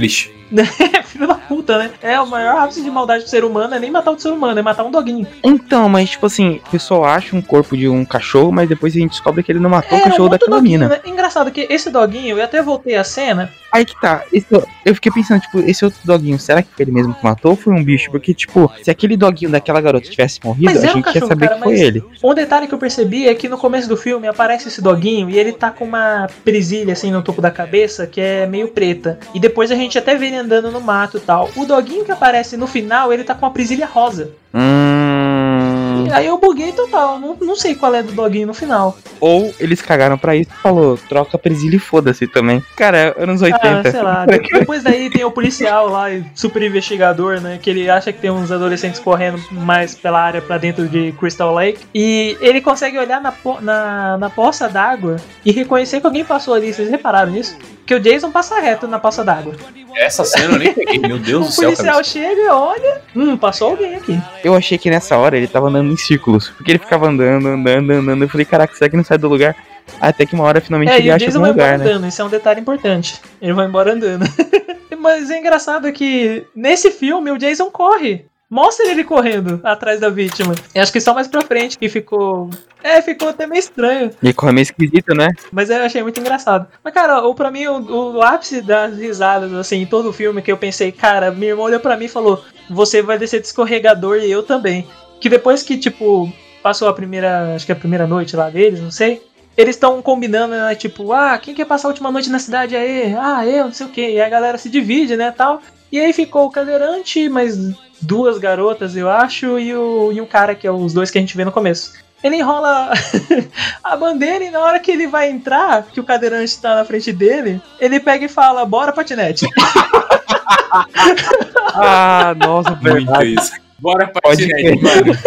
Triste. Filho da puta, né? É o maior ápice de maldade do ser humano, é nem matar o ser humano, é matar um doguinho. Então, mas tipo assim, o pessoal acha um corpo de um cachorro, mas depois a gente descobre que ele não matou o Era cachorro daquela doguinho, mina. né? Engraçado que esse doguinho, eu até voltei a cena. Aí que tá, esse- eu fiquei pensando, tipo, esse outro doguinho, será que foi ele mesmo que matou ou foi um bicho? Porque, tipo, se aquele doguinho daquela garota tivesse morrido, Mas a é um gente ia cachorro, saber cara, que foi ele. Um detalhe que eu percebi é que no começo do filme aparece esse doguinho e ele tá com uma presilha assim no topo da cabeça que é meio preta. E depois a gente até vê ele andando no mato e tal. O doguinho que aparece no final, ele tá com uma presilha rosa. Hum. E aí eu buguei total, não, não sei qual é do doguinho no final. Ou eles cagaram pra isso e falou, troca a presilha e foda-se também. Cara, anos 80. Ah, sei lá. De- Depois daí tem o policial lá, e super investigador, né? Que ele acha que tem uns adolescentes correndo mais pela área pra dentro de Crystal Lake. E ele consegue olhar na, po- na, na poça d'água e reconhecer que alguém passou ali. Vocês repararam nisso? Que o Jason passa reto na poça d'água. Essa cena eu nem peguei, meu Deus O do céu, policial cara. chega, olha. Hum, passou alguém aqui. Eu achei que nessa hora ele tava andando em círculos. Porque ele ficava andando, andando, andando. Eu falei, caraca, será que não sai do lugar? Até que uma hora finalmente É, ele acha algum vai lugar, embora né? andando, isso é um detalhe importante. Ele vai embora andando. Mas é engraçado que nesse filme o Jason corre. Mostra ele correndo atrás da vítima. Eu acho que só mais pra frente que ficou. É, ficou até meio estranho. E corre meio esquisito, né? Mas eu achei muito engraçado. Mas, cara, o, pra mim, o, o ápice das risadas, assim, em todo o filme, que eu pensei, cara, minha irmã olhou pra mim e falou: Você vai descer de escorregador e eu também. Que depois que, tipo, passou a primeira. Acho que a primeira noite lá deles, não sei. Eles estão combinando, né? Tipo, ah, quem quer passar a última noite na cidade aí? Ah, eu, não sei o quê. E aí a galera se divide, né? Tal. E aí ficou o cadeirante, mais duas garotas, eu acho, e, o, e um cara, que é os dois que a gente vê no começo. Ele enrola a bandeira e na hora que ele vai entrar, que o cadeirante tá na frente dele, ele pega e fala, bora patinete. Ah, nossa, Muito isso. Bora pra Pode patinete, mano.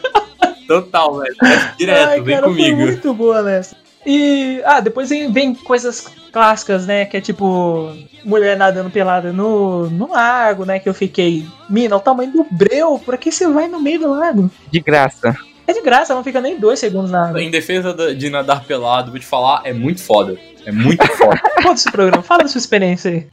Total, velho. Direto, Ai, vem cara, comigo. Foi muito boa nessa. E, ah, depois vem, coisas clássicas, né? Que é tipo, mulher nadando pelada no, no lago, né? Que eu fiquei, mina, o tamanho do breu, por que você vai no meio do lago? De graça. É de graça, não fica nem dois segundos na água. Em defesa de nadar pelado, vou te falar, é muito foda. É muito foda. Foda esse programa, fala da sua experiência aí.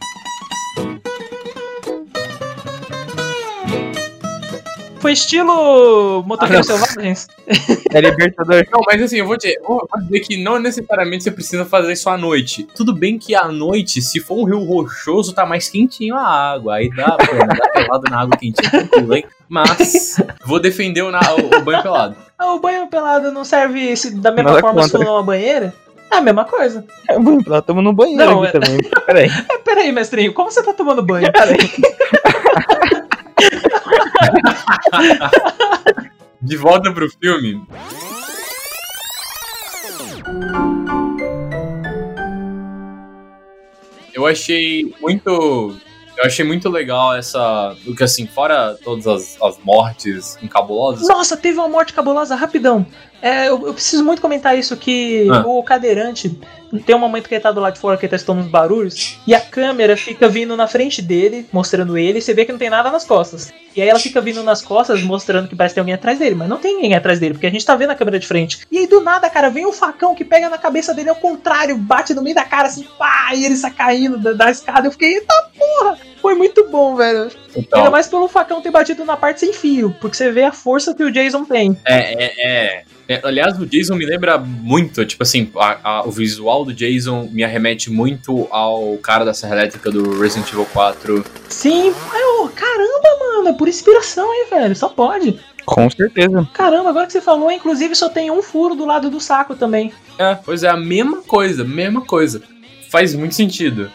Foi estilo Motoqueiros Selvagens? É libertador. Não, mas assim, eu vou dizer, vou dizer que não necessariamente você precisa fazer isso à noite. Tudo bem que à noite, se for um rio rochoso, tá mais quentinho a água. Aí dá pra nadar pelado na água quentinha, tranquilo, hein? Mas vou defender o, na- o- o banho pelado. Ah, o banho pelado não serve se- da mesma Nada forma se contra. for numa banheira? É a mesma coisa. É bom, lá estamos no banheiro Não, aqui é- também. Peraí. Peraí, mestrinho, como você tá tomando banho? De volta pro filme. Eu achei muito. Eu achei muito legal essa. O que assim, fora todas as, as mortes encabulosas. Nossa, teve uma morte cabulosa, rapidão. É, eu, eu preciso muito comentar isso, que Ah. o cadeirante tem um momento que ele tá do lado de fora que ele tá escutando uns barulhos, e a câmera fica vindo na frente dele, mostrando ele, e você vê que não tem nada nas costas. E aí ela fica vindo nas costas, mostrando que parece que tem alguém atrás dele, mas não tem ninguém atrás dele, porque a gente tá vendo a câmera de frente. E aí do nada, cara, vem um facão que pega na cabeça dele ao contrário, bate no meio da cara assim, pá, e ele sai caindo da, da escada. Eu fiquei, eita porra! Foi muito bom, velho. Então, Ainda mais pelo facão ter batido na parte sem fio, porque você vê a força que o Jason tem. É, é, é. É, Aliás, o Jason me lembra muito, tipo assim, a- a- o visual do Jason me arremete muito ao cara da Serra Elétrica do Resident Evil 4. Sim, eu, caramba, mano, é por inspiração aí, velho, só pode. Com certeza. Caramba, agora que você falou, inclusive só tem um furo do lado do saco também. É, pois é, a mesma coisa, mesma coisa. Faz muito sentido.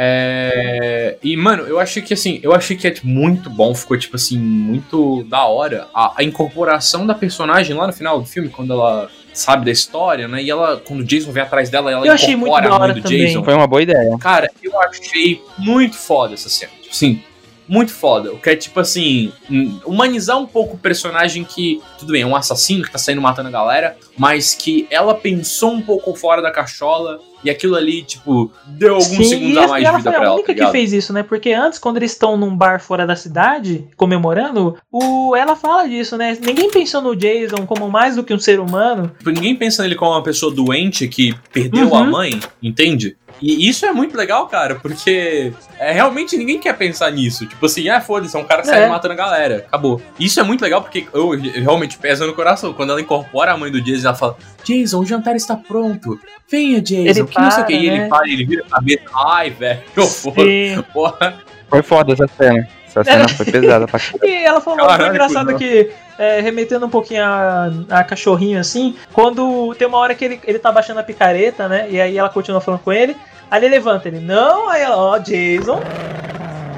É... E, mano, eu achei que assim, eu achei que é muito bom, ficou, tipo assim, muito da hora a, a incorporação da personagem lá no final do filme, quando ela sabe da história, né? E ela, quando o Jason vem atrás dela, ela Eu achei muito incorpora da a mãe hora do também. Jason. Foi uma boa ideia. Cara, eu achei muito foda essa cena. Tipo assim, muito foda. O que é tipo assim, hum, humanizar um pouco o personagem que, tudo bem, é um assassino que tá saindo matando a galera, mas que ela pensou um pouco fora da cachola e aquilo ali, tipo, deu alguns Sim, segundos a mais de ela vida foi pra a ela, única tá que fez isso, né? Porque antes, quando eles estão num bar fora da cidade, comemorando, o, ela fala disso, né? Ninguém pensou no Jason como mais do que um ser humano. Ninguém pensa nele como uma pessoa doente que perdeu Uhum. a mãe, entende? E isso é muito legal, cara, porque é, realmente ninguém quer pensar nisso. Tipo assim, ah, foda-se, é um cara que sai É. matando a galera. Acabou. Isso é muito legal porque eu, eu realmente pesa no coração. Quando ela incorpora a mãe do Jason, ela fala: Jason, o jantar está pronto. Venha, Jason. Ele que não sei o que. para, E ele né? para, ele vira a cabeça. Ai, velho, que horror. Porra. Foi foda essa cena. Essa cena foi pesada pra caralho. e ela falou Caralho, engraçada não. que, é, remetendo um pouquinho a, a cachorrinho assim, quando tem uma hora que ele, ele tá baixando a picareta, né? E aí ela continua falando com ele. Aí ele levanta ele, não, aí ela, ó, Jason.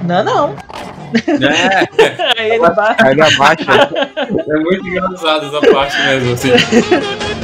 Não, não. É, Aí ele bate. Aí ele abaixa. é muito engraçado essa parte mesmo, assim.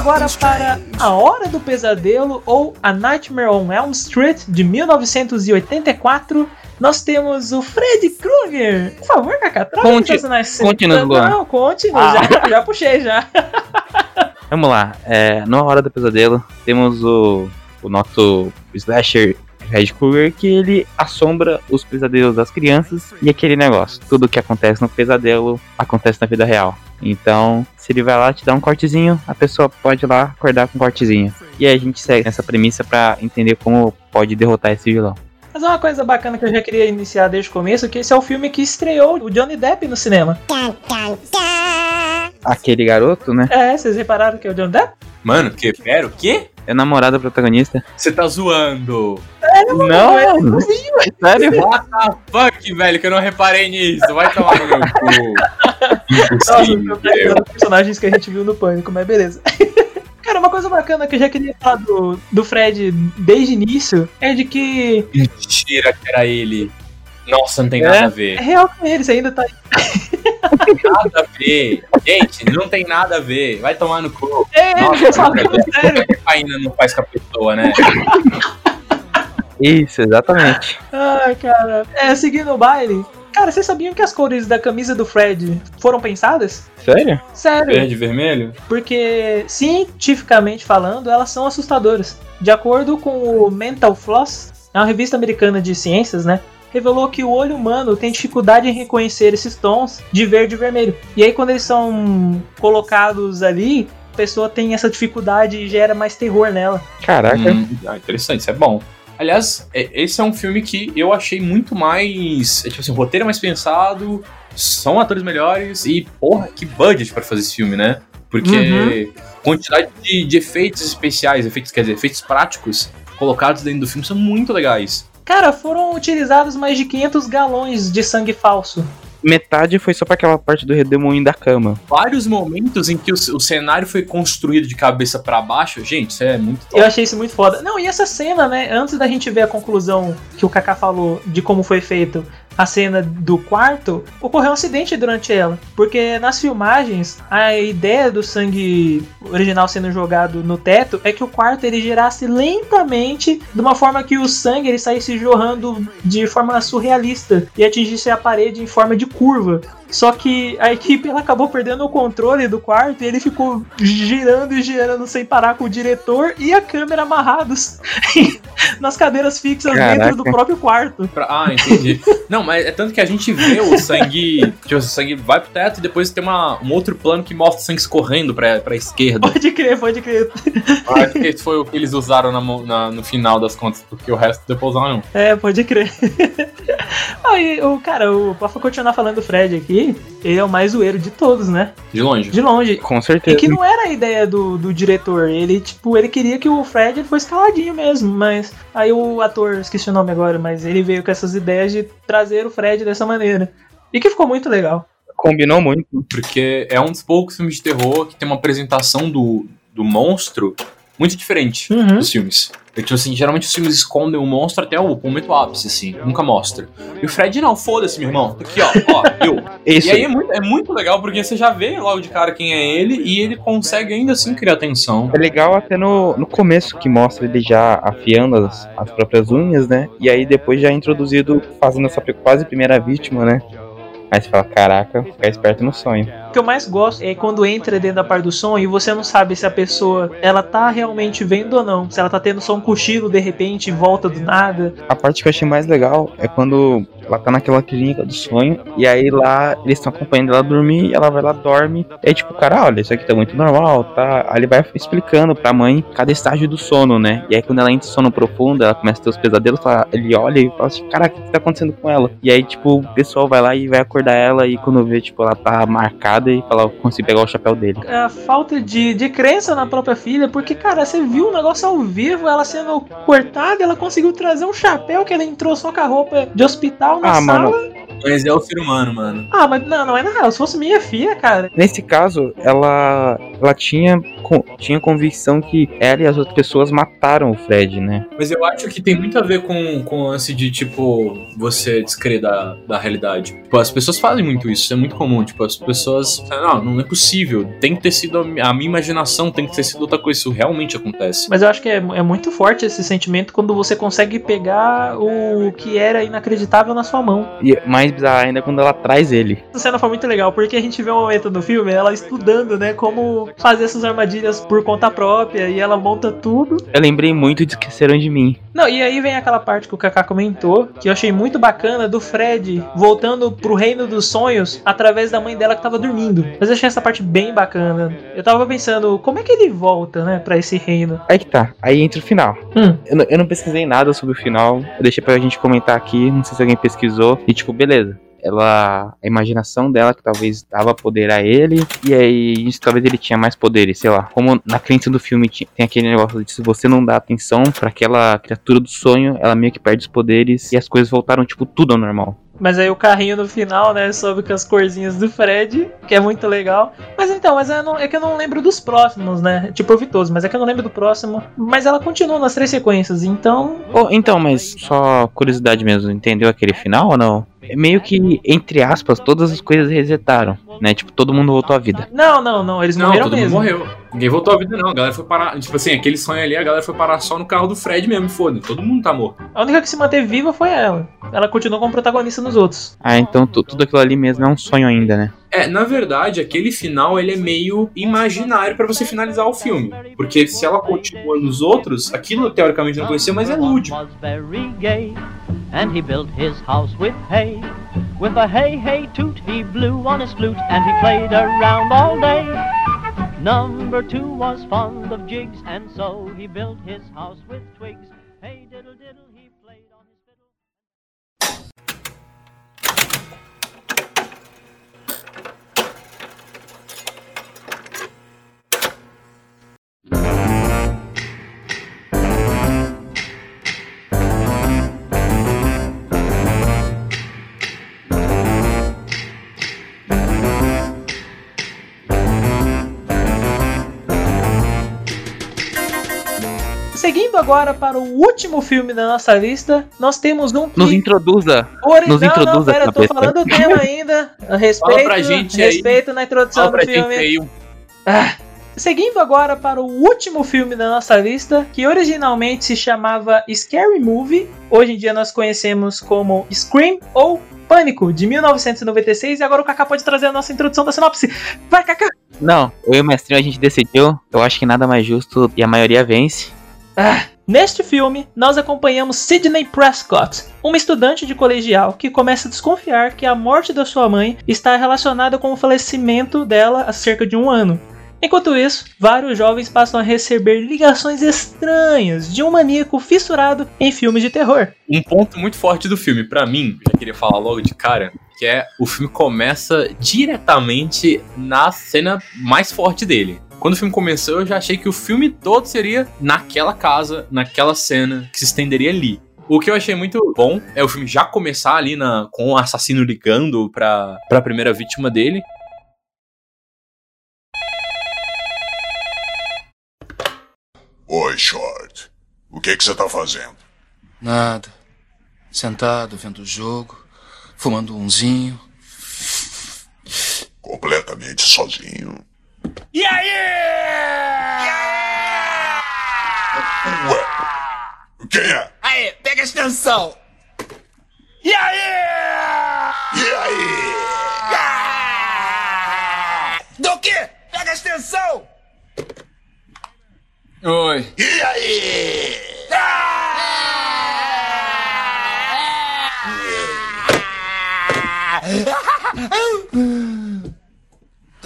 agora para A Hora do Pesadelo ou A Nightmare on Elm Street de 1984. Nós temos o Freddy Krueger. Por favor, Kaká, traga Conte- conte-nos, Luan. Não, conte, Ah. já, já puxei já. Vamos lá. É, na hora do pesadelo, temos o, o nosso slasher Red Krueger, que ele assombra os pesadelos das crianças e aquele negócio. Tudo que acontece no pesadelo acontece na vida real. Então, se ele vai lá te dar um cortezinho, a pessoa pode ir lá acordar com um cortezinho. E aí a gente segue essa premissa pra entender como pode derrotar esse vilão. Mas uma coisa bacana que eu já queria iniciar desde o começo, que esse é o filme que estreou o Johnny Depp no cinema. Aquele garoto, né? É, vocês repararam que é o Johnny Depp? Mano, que? Pera, o quê? É do protagonista. Você tá zoando. Não, é sério? What the fuck, velho, que eu não reparei nisso. Vai tomar no meu cu. Nossa, personagens que a gente viu no Pânico, mas beleza. Cara, uma coisa bacana que eu já queria falar do, do Fred desde o início é de que Mentira que era ele. Nossa, não tem É? nada a é ver. real com ele, você ainda tá. Nada a ver. Gente, não tem nada a ver. Vai tomar no cu. É, Nossa, eu falo cara, sério. ainda não faz com a pessoa, né? Isso, exatamente. Ai, cara. É, seguindo o baile. Cara, vocês sabiam que as cores da camisa do Fred foram pensadas? Sério? Sério. Verde e vermelho? Porque, cientificamente falando, elas são assustadoras. De acordo com o Mental Floss, é uma revista americana de ciências, né? revelou que o olho humano tem dificuldade em reconhecer esses tons de verde e vermelho. E aí, quando eles são colocados ali, a pessoa tem essa dificuldade e gera mais terror nela. Caraca. Hum, ah, interessante, isso é bom. Aliás, é- esse é um filme que eu achei muito mais. é, Tipo assim, o roteiro é mais pensado, são atores melhores e, porra, que budget pra fazer esse filme, né? Porque quantidade de, de efeitos especiais, efeitos, quer dizer, efeitos práticos colocados dentro do filme são muito legais. Cara, foram utilizados mais de 500 galões de sangue falso. Metade foi só pra aquela parte do redemoinho da cama. Vários momentos em que o, o cenário foi construído de cabeça pra baixo, gente, isso é muito top. Eu achei isso muito foda. Não, e essa cena, né? Antes da gente ver a conclusão que o Kaká falou de como foi feito a cena do quarto, ocorreu um acidente durante ela. Porque nas filmagens, a ideia do sangue original sendo jogado no teto é que o quarto ele girasse lentamente, de uma forma que o sangue ele saísse jorrando de forma surrealista e atingisse a parede em forma de curva. Só que a equipe ela acabou perdendo o controle do quarto e ele ficou girando e girando sem parar com o diretor e a câmera amarrados nas cadeiras fixas Caraca. dentro do próprio quarto. Pra- Ah, entendi. Não, mas é tanto que a gente vê o sangue. Tipo, o sangue vai pro teto e depois tem uma, um outro plano que mostra o sangue escorrendo pra, pra esquerda. Pode crer, pode crer. Acho que esse foi o que eles usaram na na- no final das contas, porque o resto depois não. É, pode crer. Aí, o cara, o, pra continuar falando do Fred aqui, ele é o mais zoeiro de todos, né? De longe. De longe. Com E certeza. que não era a ideia do, do diretor. Ele, tipo, ele queria que o Fred fosse caladinho mesmo. Mas aí o ator, esqueci o nome agora, mas ele veio com essas ideias de trazer o Fred dessa maneira. E que ficou muito legal. Combinou muito. Porque é um dos poucos filmes de terror que tem uma apresentação do, do monstro muito diferente Uhum. dos filmes. Porque, tipo assim, geralmente os filmes escondem o monstro até o momento ápice, assim. Nunca mostra. E o Fred não, foda-se, meu irmão. Aqui, ó, ó, eu. E aí é muito, é muito legal porque você já vê logo de cara quem é ele e ele consegue ainda assim criar tensão. É legal até no, no começo que mostra ele já afiando as, as próprias unhas, né? E aí depois já é introduzido fazendo essa quase primeira vítima, né? Aí você fala, caraca, ficar esperto no sonho. O que eu mais gosto é quando entra dentro da parte do som e você não sabe se a pessoa ela tá realmente vendo ou não. Se ela tá tendo só um cochilo de repente e volta do nada. A parte que eu achei mais legal é quando ela tá naquela clínica do sonho, e aí lá eles estão acompanhando ela dormir, ela vai lá, dorme, e aí tipo, cara, olha, isso aqui tá muito normal, tá? Aí ele vai explicando pra mãe cada estágio do sono, né? E aí quando ela entra em sono profundo, ela começa a ter os pesadelos, ele olha e fala assim, caraca, o que tá acontecendo com ela? E aí, tipo, o pessoal vai lá e vai acordar ela, e quando vê, tipo, ela tá marcada e fala, eu consigo pegar o chapéu dele. A falta de, de crença na própria filha, porque, cara, você viu o negócio ao vivo, ela sendo cortada, ela conseguiu trazer um chapéu que ela entrou só com a roupa de hospital na Ah, sala. mano. Mas é o ser humano, mano. Ah, mas não, não é nada. Se fosse minha filha, cara. Nesse caso, ela, ela tinha, tinha convicção que ela e as outras pessoas mataram o Fred, né? Mas eu acho que tem muito a ver com, com o lance de, tipo, você descrer da, da realidade. Tipo, as pessoas fazem muito isso, é muito comum. Tipo, as pessoas. Não, não é possível. Tem que ter sido a, a minha imaginação, tem que ter sido outra coisa. Isso realmente acontece. Mas eu acho que é, é muito forte esse sentimento quando você consegue pegar o que era inacreditável na sua mão. E mais bizarro ainda quando ela traz ele. Essa cena foi muito legal, porque a gente vê um momento no filme, ela estudando, né, como fazer essas armadilhas por conta própria, e ela monta tudo. Eu lembrei muito de Esqueceram de Mim. Não, e aí vem aquela parte que o Kaká comentou, que eu achei muito bacana, do Fred voltando pro reino dos sonhos através da mãe dela que tava dormindo. Mas eu achei essa parte bem bacana. Eu tava pensando, como é que ele volta, né, pra esse reino? Aí que tá. Aí entra o final. Hum. Eu, eu não pesquisei nada sobre o final. Eu deixei pra gente comentar aqui. Não sei se alguém pesquisou. E tipo, beleza. Ela. A imaginação dela que talvez dava poder a ele. E aí, isso, talvez ele tinha mais poderes, sei lá. Como na crença do filme ti- tem aquele negócio de se você não dá atenção pra aquela criatura do sonho, ela meio que perde os poderes. E as coisas voltaram, tipo, tudo ao normal. Mas aí o carrinho no final, né, sobe com as corzinhas do Fred, que é muito legal. Mas então, mas não- é que eu não lembro dos próximos, né? Tipo, eu vi todos, mas é que eu não lembro do próximo. Mas ela continua nas três sequências, então. Oh, então, mas só curiosidade mesmo, entendeu aquele final ou não? É Meio que, entre aspas, todas as coisas resetaram, né? Tipo, todo mundo voltou à vida. Não, não, não, eles Não, morreram todo mesmo. mundo morreu. Ninguém voltou à vida, não. A galera foi parar. Tipo assim, aquele sonho ali, a galera foi parar só no carro do Fred mesmo, foda. Todo mundo tá morto. A única que se manteve viva foi ela. Ela continuou como protagonista nos outros. Ah, então tu- tudo aquilo ali mesmo é um sonho ainda, né? É, na verdade, aquele final ele é meio imaginário pra você finalizar o filme. Porque se ela continua nos outros, aquilo teoricamente não conhecia, mas é lúdico. and he built his house with hay. With a hey hey toot, he blew on his flute, and he played around all day. Number two was fond of jigs, and so he built his house with twigs. Hey diddle diddle, agora para o último filme da nossa lista, nós temos um que... Nos introduza. Ori- nos não, não, introduza, pera, eu tô falando o tema ainda. Respeito, Fala pra gente aí. respeito na introdução Fala pra do gente filme. aí um Ah, Seguindo agora para o último filme da nossa lista, que originalmente se chamava Scary Movie, hoje em dia nós conhecemos como Scream ou Pânico, de 1996, e agora o Kaká pode trazer a nossa introdução da sinopse. Vai, Kaká! Não, eu e o mestrinho a gente decidiu. Eu acho que nada mais justo e a maioria vence. Ah, Neste filme, nós acompanhamos Sidney Prescott, uma estudante de colegial que começa a desconfiar que a morte da sua mãe está relacionada com o falecimento dela há cerca de um ano. Enquanto isso, vários jovens passam a receber ligações estranhas de um maníaco fissurado em filmes de terror. um ponto muito forte do filme, pra mim, já queria falar logo de cara, que é o filme começa diretamente na cena mais forte dele. Quando o filme começou, eu já achei que o filme todo seria naquela casa, naquela cena, que se estenderia ali. O que eu achei muito bom é o filme já começar ali na, com o assassino ligando pra, pra primeira vítima dele. Oi, Short. O que que você tá fazendo? Nada. Sentado, vendo o jogo, fumando umzinho. Completamente sozinho. E aí? Ué, quem é? Aí, pega a extensão. E aí? E aí? Do quê? Pega a extensão. Oi. E aí?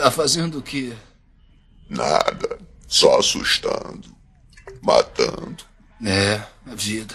Tá fazendo o quê? Nada. Só assustando. Matando. É, a vida.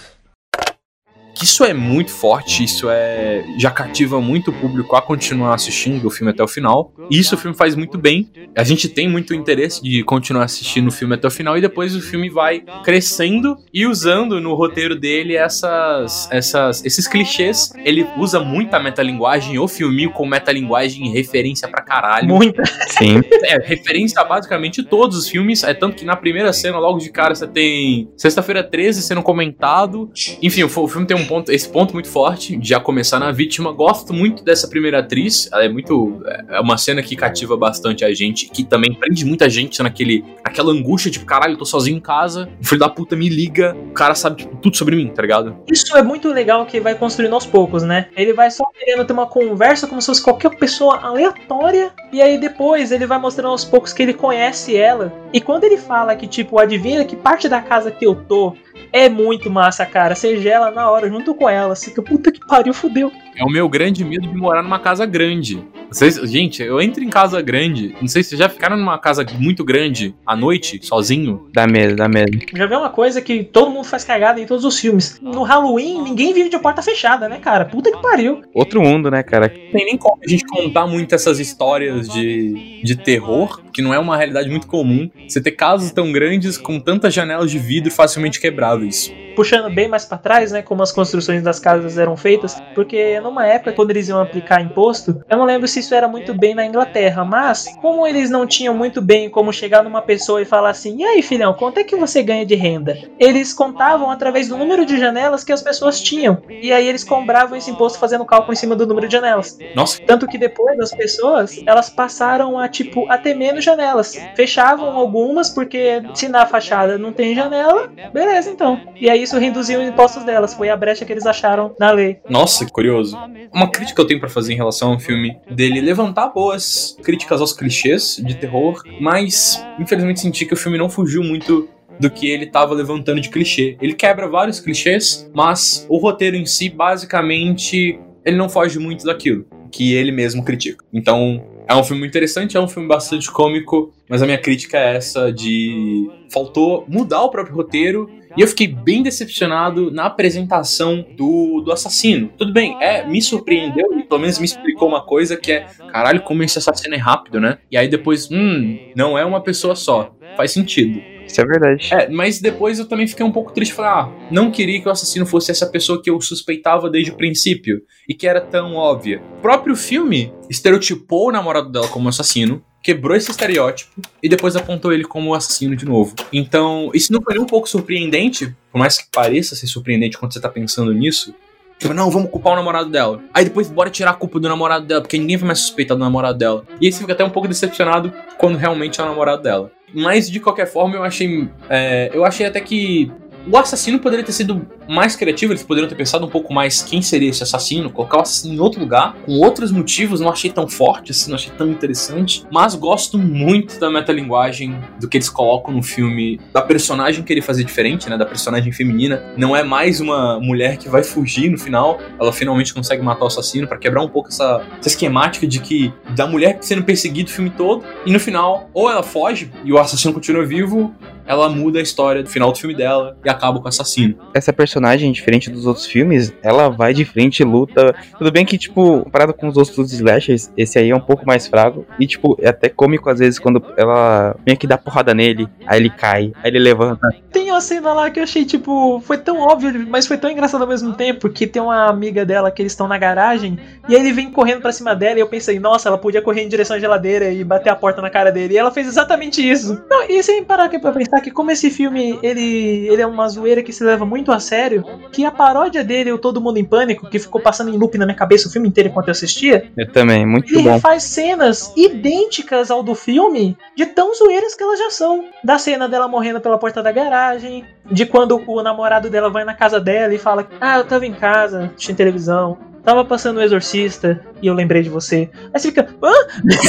Que isso é muito forte, isso é já cativa muito o público a continuar assistindo o filme até o final. E isso o filme faz muito bem. A gente tem muito interesse de continuar assistindo o filme até o final e depois o filme vai crescendo e usando no roteiro dele essas, essas esses clichês. Ele usa muita metalinguagem, o filminho com metalinguagem referência pra caralho. Muita. Sim. É, referência a basicamente todos os filmes. É tanto que na primeira cena, logo de cara, você tem Sexta-feira 13 sendo comentado. Enfim, o, o filme tem um ponto, esse ponto muito forte, de já começar na vítima. Gosto muito dessa primeira atriz. Ela é muito. É uma cena que cativa bastante a gente, que também prende muita gente naquele, naquela angústia, tipo, caralho, eu tô sozinho em casa, o filho da puta me liga, o cara sabe tipo, tudo sobre mim, tá ligado? Isso é muito legal que vai construindo aos poucos, né? Ele vai só querendo ter uma conversa como se fosse qualquer pessoa aleatória, e aí depois ele vai mostrando aos poucos que ele conhece ela. E quando ele fala que, tipo, adivinha que parte da casa que eu tô é muito massa, cara. Você gela na hora junto com ela. Fica, puta que pariu, fudeu. É o meu grande medo de morar numa casa grande. Vocês, gente, eu entro em casa grande. Não sei se vocês já ficaram numa casa muito grande à noite, sozinho. Dá medo, dá medo. Já vê uma coisa que todo mundo faz cagada em todos os filmes. No Halloween, ninguém vive de porta fechada, né, cara? Puta que pariu. Outro mundo, né, cara? Não tem nem como a gente contar muito essas histórias de, de terror, que não é uma realidade muito comum. Você ter casas tão grandes com tantas janelas de vidro facilmente quebráveis. puxando bem mais pra trás, né, como as construções das casas eram feitas, porque numa época quando eles iam aplicar imposto, eu não lembro se se isso era muito bem na Inglaterra, mas como eles não tinham muito bem como chegar numa pessoa e falar assim: "E aí, filhão, quanto é que você ganha de renda?", eles contavam através do número de janelas que as pessoas tinham. E aí eles cobravam esse imposto fazendo cálculo em cima do número de janelas. Nossa, Tanto que depois as pessoas, elas passaram a, tipo, a ter menos janelas. Fechavam algumas, porque se na fachada não tem janela, beleza então. E aí isso reduziu os impostos delas. Foi a brecha que eles acharam na lei. Nossa, que curioso. Uma crítica que eu tenho pra fazer em relação ao filme dele levantar boas críticas aos clichês de terror, mas infelizmente senti que o filme não fugiu muito do que ele tava levantando de clichê. Ele quebra vários clichês, mas o roteiro em si, basicamente, ele não foge muito daquilo que ele mesmo critica. Então, é um filme interessante, é um filme bastante cômico, mas a minha crítica é essa de faltou mudar o próprio roteiro e eu fiquei bem decepcionado na apresentação do, do assassino. Tudo bem, é, me surpreendeu e pelo menos me explicou uma coisa que é, caralho, como esse assassino é rápido, né? E aí depois, hum, não é uma pessoa só. Faz sentido. Isso é verdade. É, mas depois eu também fiquei um pouco triste. Falei, ah, não queria que o assassino fosse essa pessoa que eu suspeitava desde o princípio e que era tão óbvia. O próprio filme estereotipou o namorado dela como assassino, quebrou esse estereótipo e depois apontou ele como assassino de novo. Então, isso não foi nem um pouco surpreendente, por mais que pareça ser surpreendente quando você tá pensando nisso. Tipo, não, vamos culpar o namorado dela. Aí depois bora tirar a culpa do namorado dela, porque ninguém vai mais suspeitar do namorado dela. E aí você fica até um pouco decepcionado quando realmente é o namorado dela. Mas de qualquer forma, eu achei. é, eu achei até que. O assassino poderia ter sido mais criativo, eles poderiam ter pensado um pouco mais quem seria esse assassino, colocar o assassino em outro lugar, com outros motivos, não achei tão forte, assim, não achei tão interessante. Mas gosto muito da metalinguagem do que eles colocam no filme, da personagem querer fazer diferente, né? Da personagem feminina. Não é mais uma mulher que vai fugir no final, ela finalmente consegue matar o assassino para quebrar um pouco essa, essa esquemática de que da mulher sendo perseguida o filme todo, e no final, ou ela foge e o assassino continua vivo, ela muda a história do final do filme dela e acaba com o assassino. Essa personagem, diferente dos outros filmes, ela vai de frente e luta. Tudo bem que, tipo, comparado com os outros slashers, esse aí é um pouco mais fraco. E, tipo, é até cômico às vezes quando ela vem aqui dar porrada nele, aí ele cai, aí ele levanta. Tem uma cena lá que eu achei, tipo, foi tão óbvio, mas foi tão engraçado ao mesmo tempo, que tem uma amiga dela que eles estão na garagem, e aí ele vem correndo pra cima dela, e eu pensei, nossa, ela podia correr em direção à geladeira e bater a porta na cara dele, e ela fez exatamente isso. Não, e sem parar aqui pra pensar que como esse filme, ele, ele é uma zoeira que se leva muito a sério, que a paródia dele, o Todo Mundo em Pânico, que ficou passando em loop na minha cabeça o filme inteiro enquanto eu assistia, Eu também, muito ele bom. faz cenas idênticas ao do filme, de tão zoeiras que elas já são. Da cena dela morrendo pela porta da garagem, de quando o namorado dela vai na casa dela e fala: Ah, eu tava em casa, assistindo televisão, tava passando o Exorcista e eu lembrei de você. Aí você fica: Hã?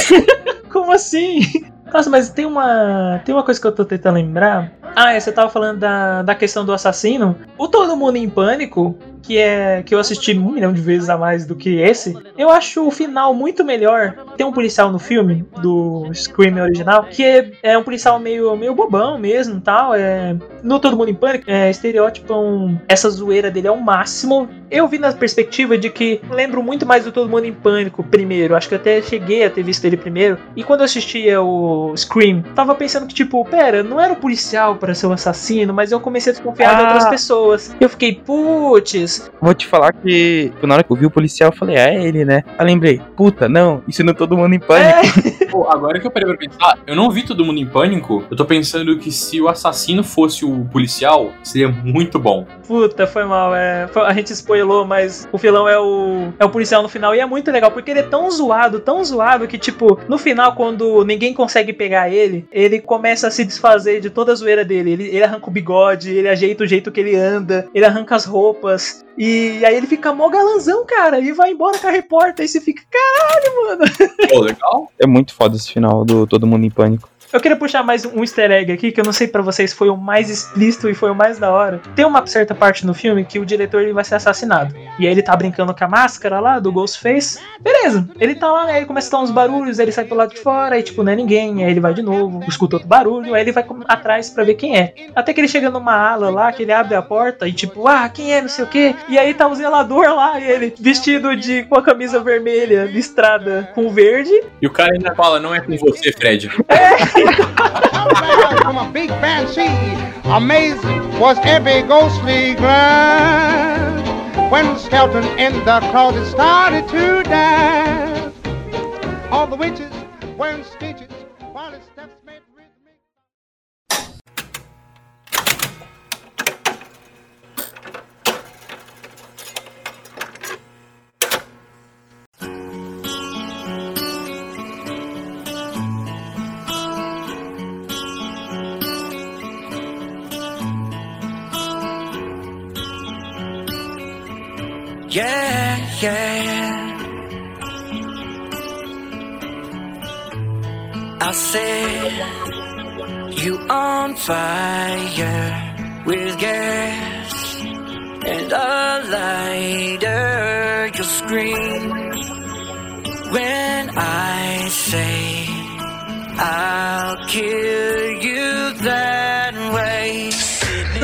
Como assim? Nossa, mas tem uma, tem uma coisa que eu tô tentando lembrar. Ah, é, você tava falando da, da questão do assassino. O Todo Mundo em Pânico, que é que eu assisti um milhão de vezes a mais do que esse, eu acho o final muito melhor. Tem um policial no filme, do Scream original, que é, é um policial meio, meio bobão mesmo tal. É, no Todo Mundo em Pânico, é, estereótipam essa zoeira dele ao máximo. Eu vi na perspectiva de que lembro muito mais do Todo Mundo em Pânico primeiro. Acho que até cheguei a ter visto ele primeiro. E quando eu assistia o Scream, tava pensando que, tipo, pera, não era o policial para ser o assassino, mas eu comecei a desconfiar de Ah. outras pessoas. Eu fiquei, putz, Vou te falar que na hora que eu vi o policial, eu falei, é ele, né? Aí lembrei, puta, não, é todo mundo em pânico. Pô, agora que eu parei pra pensar, eu não vi todo mundo em pânico. Eu tô pensando que se o assassino fosse o policial, seria muito bom. Puta, foi mal. É, a gente spoilou, mas o vilão é o, é o policial no final. E é muito legal, porque ele é tão zoado, tão zoado, que, tipo, no final, quando ninguém consegue pegar ele, ele começa a se desfazer de toda a zoeira dele. Ele, ele arranca o bigode, ele ajeita o jeito que ele anda, ele arranca as roupas. E aí ele fica mó galanzão, cara, e vai embora com a repórter. E você fica, caralho, mano. Pô, legal? É muito foda esse final do Todo Mundo em Pânico. Eu queria puxar mais um easter egg aqui, que eu não sei pra vocês foi o mais explícito e foi o mais da hora. Tem uma certa parte no filme que o diretor ele vai ser assassinado. E aí ele tá brincando com a máscara lá do Ghostface. Beleza, ele tá lá, aí começa a dar uns barulhos, aí ele sai pro lado de fora, aí tipo, não é ninguém, aí ele vai de novo, escuta outro barulho, aí ele vai atrás pra ver quem é. Até que ele chega numa ala lá, que ele abre a porta e tipo, ah, quem é, não sei o que. E aí tá o zelador lá, e ele vestido de com a camisa vermelha, listrada com verde, E o cara ainda fala, não é com você, Fred. from a big fancy, amazing was every ghostly glance when Skelton in the closet started to dance. All the witches wearing speeches while his steps made Yeah. I said you on fire with gas and a lighter. You scream when I say I'll kill you. Nós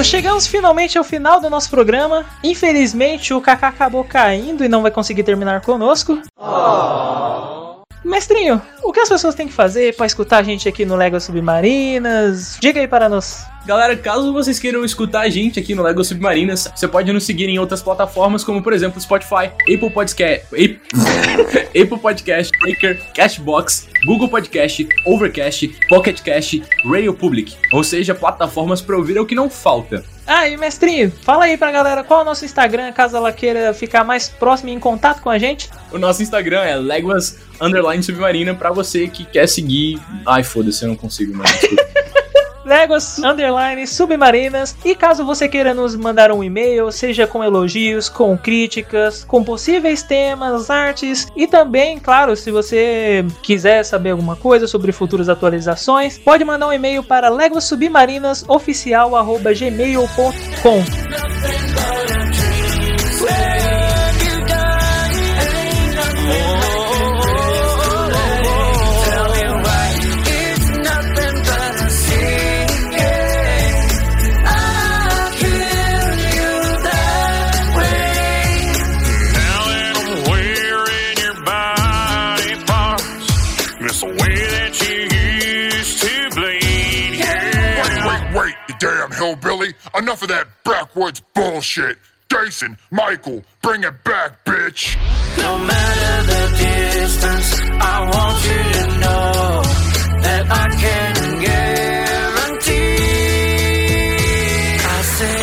chegamos finalmente ao final do nosso programa. Infelizmente, o Kaká acabou caindo e não vai conseguir terminar conosco. Mestrinho, o que as pessoas têm que fazer para escutar a gente aqui no Lego Submarinas? Diga aí para nós. Galera, caso vocês queiram escutar a gente aqui no Lego Submarinas, você pode nos seguir em outras plataformas, como por exemplo Spotify, Apple Podcast, Apple, Podcast, Breaker, Cashbox, Google Podcast, Overcast, Pocket Cast, Radio Public. Ou seja, plataformas para ouvir é o que não falta. Ah, e mestrinho, fala aí pra galera qual é o nosso Instagram, caso ela queira ficar mais próxima e em contato com a gente. O nosso Instagram é Leguas Underline Submarina pra você que quer seguir. Ai, foda-se, eu não consigo mais. Léguas Underline Submarinas. E caso você queira nos mandar um e-mail, seja com elogios, com críticas, com possíveis temas, artes e também, claro, se você quiser saber alguma coisa sobre futuras atualizações, pode mandar um e-mail para leguasubmarinas.oficial@gmail.com. of that backwoods bullshit. Jason, Michael, bring it back, bitch. No matter the distance, I want you to know that I can guarantee. I say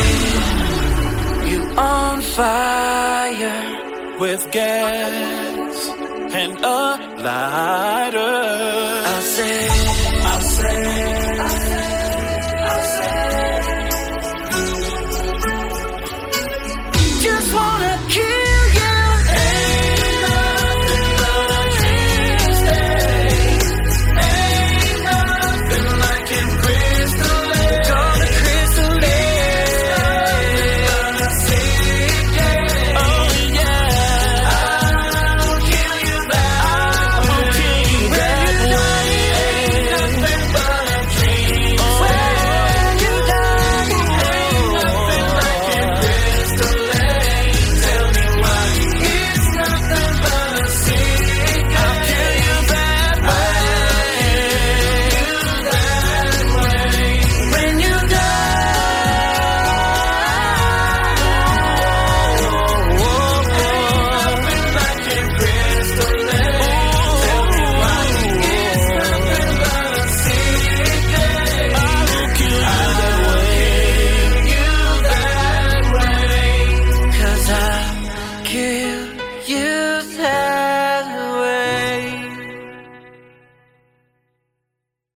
you on fire with gas and a lighter.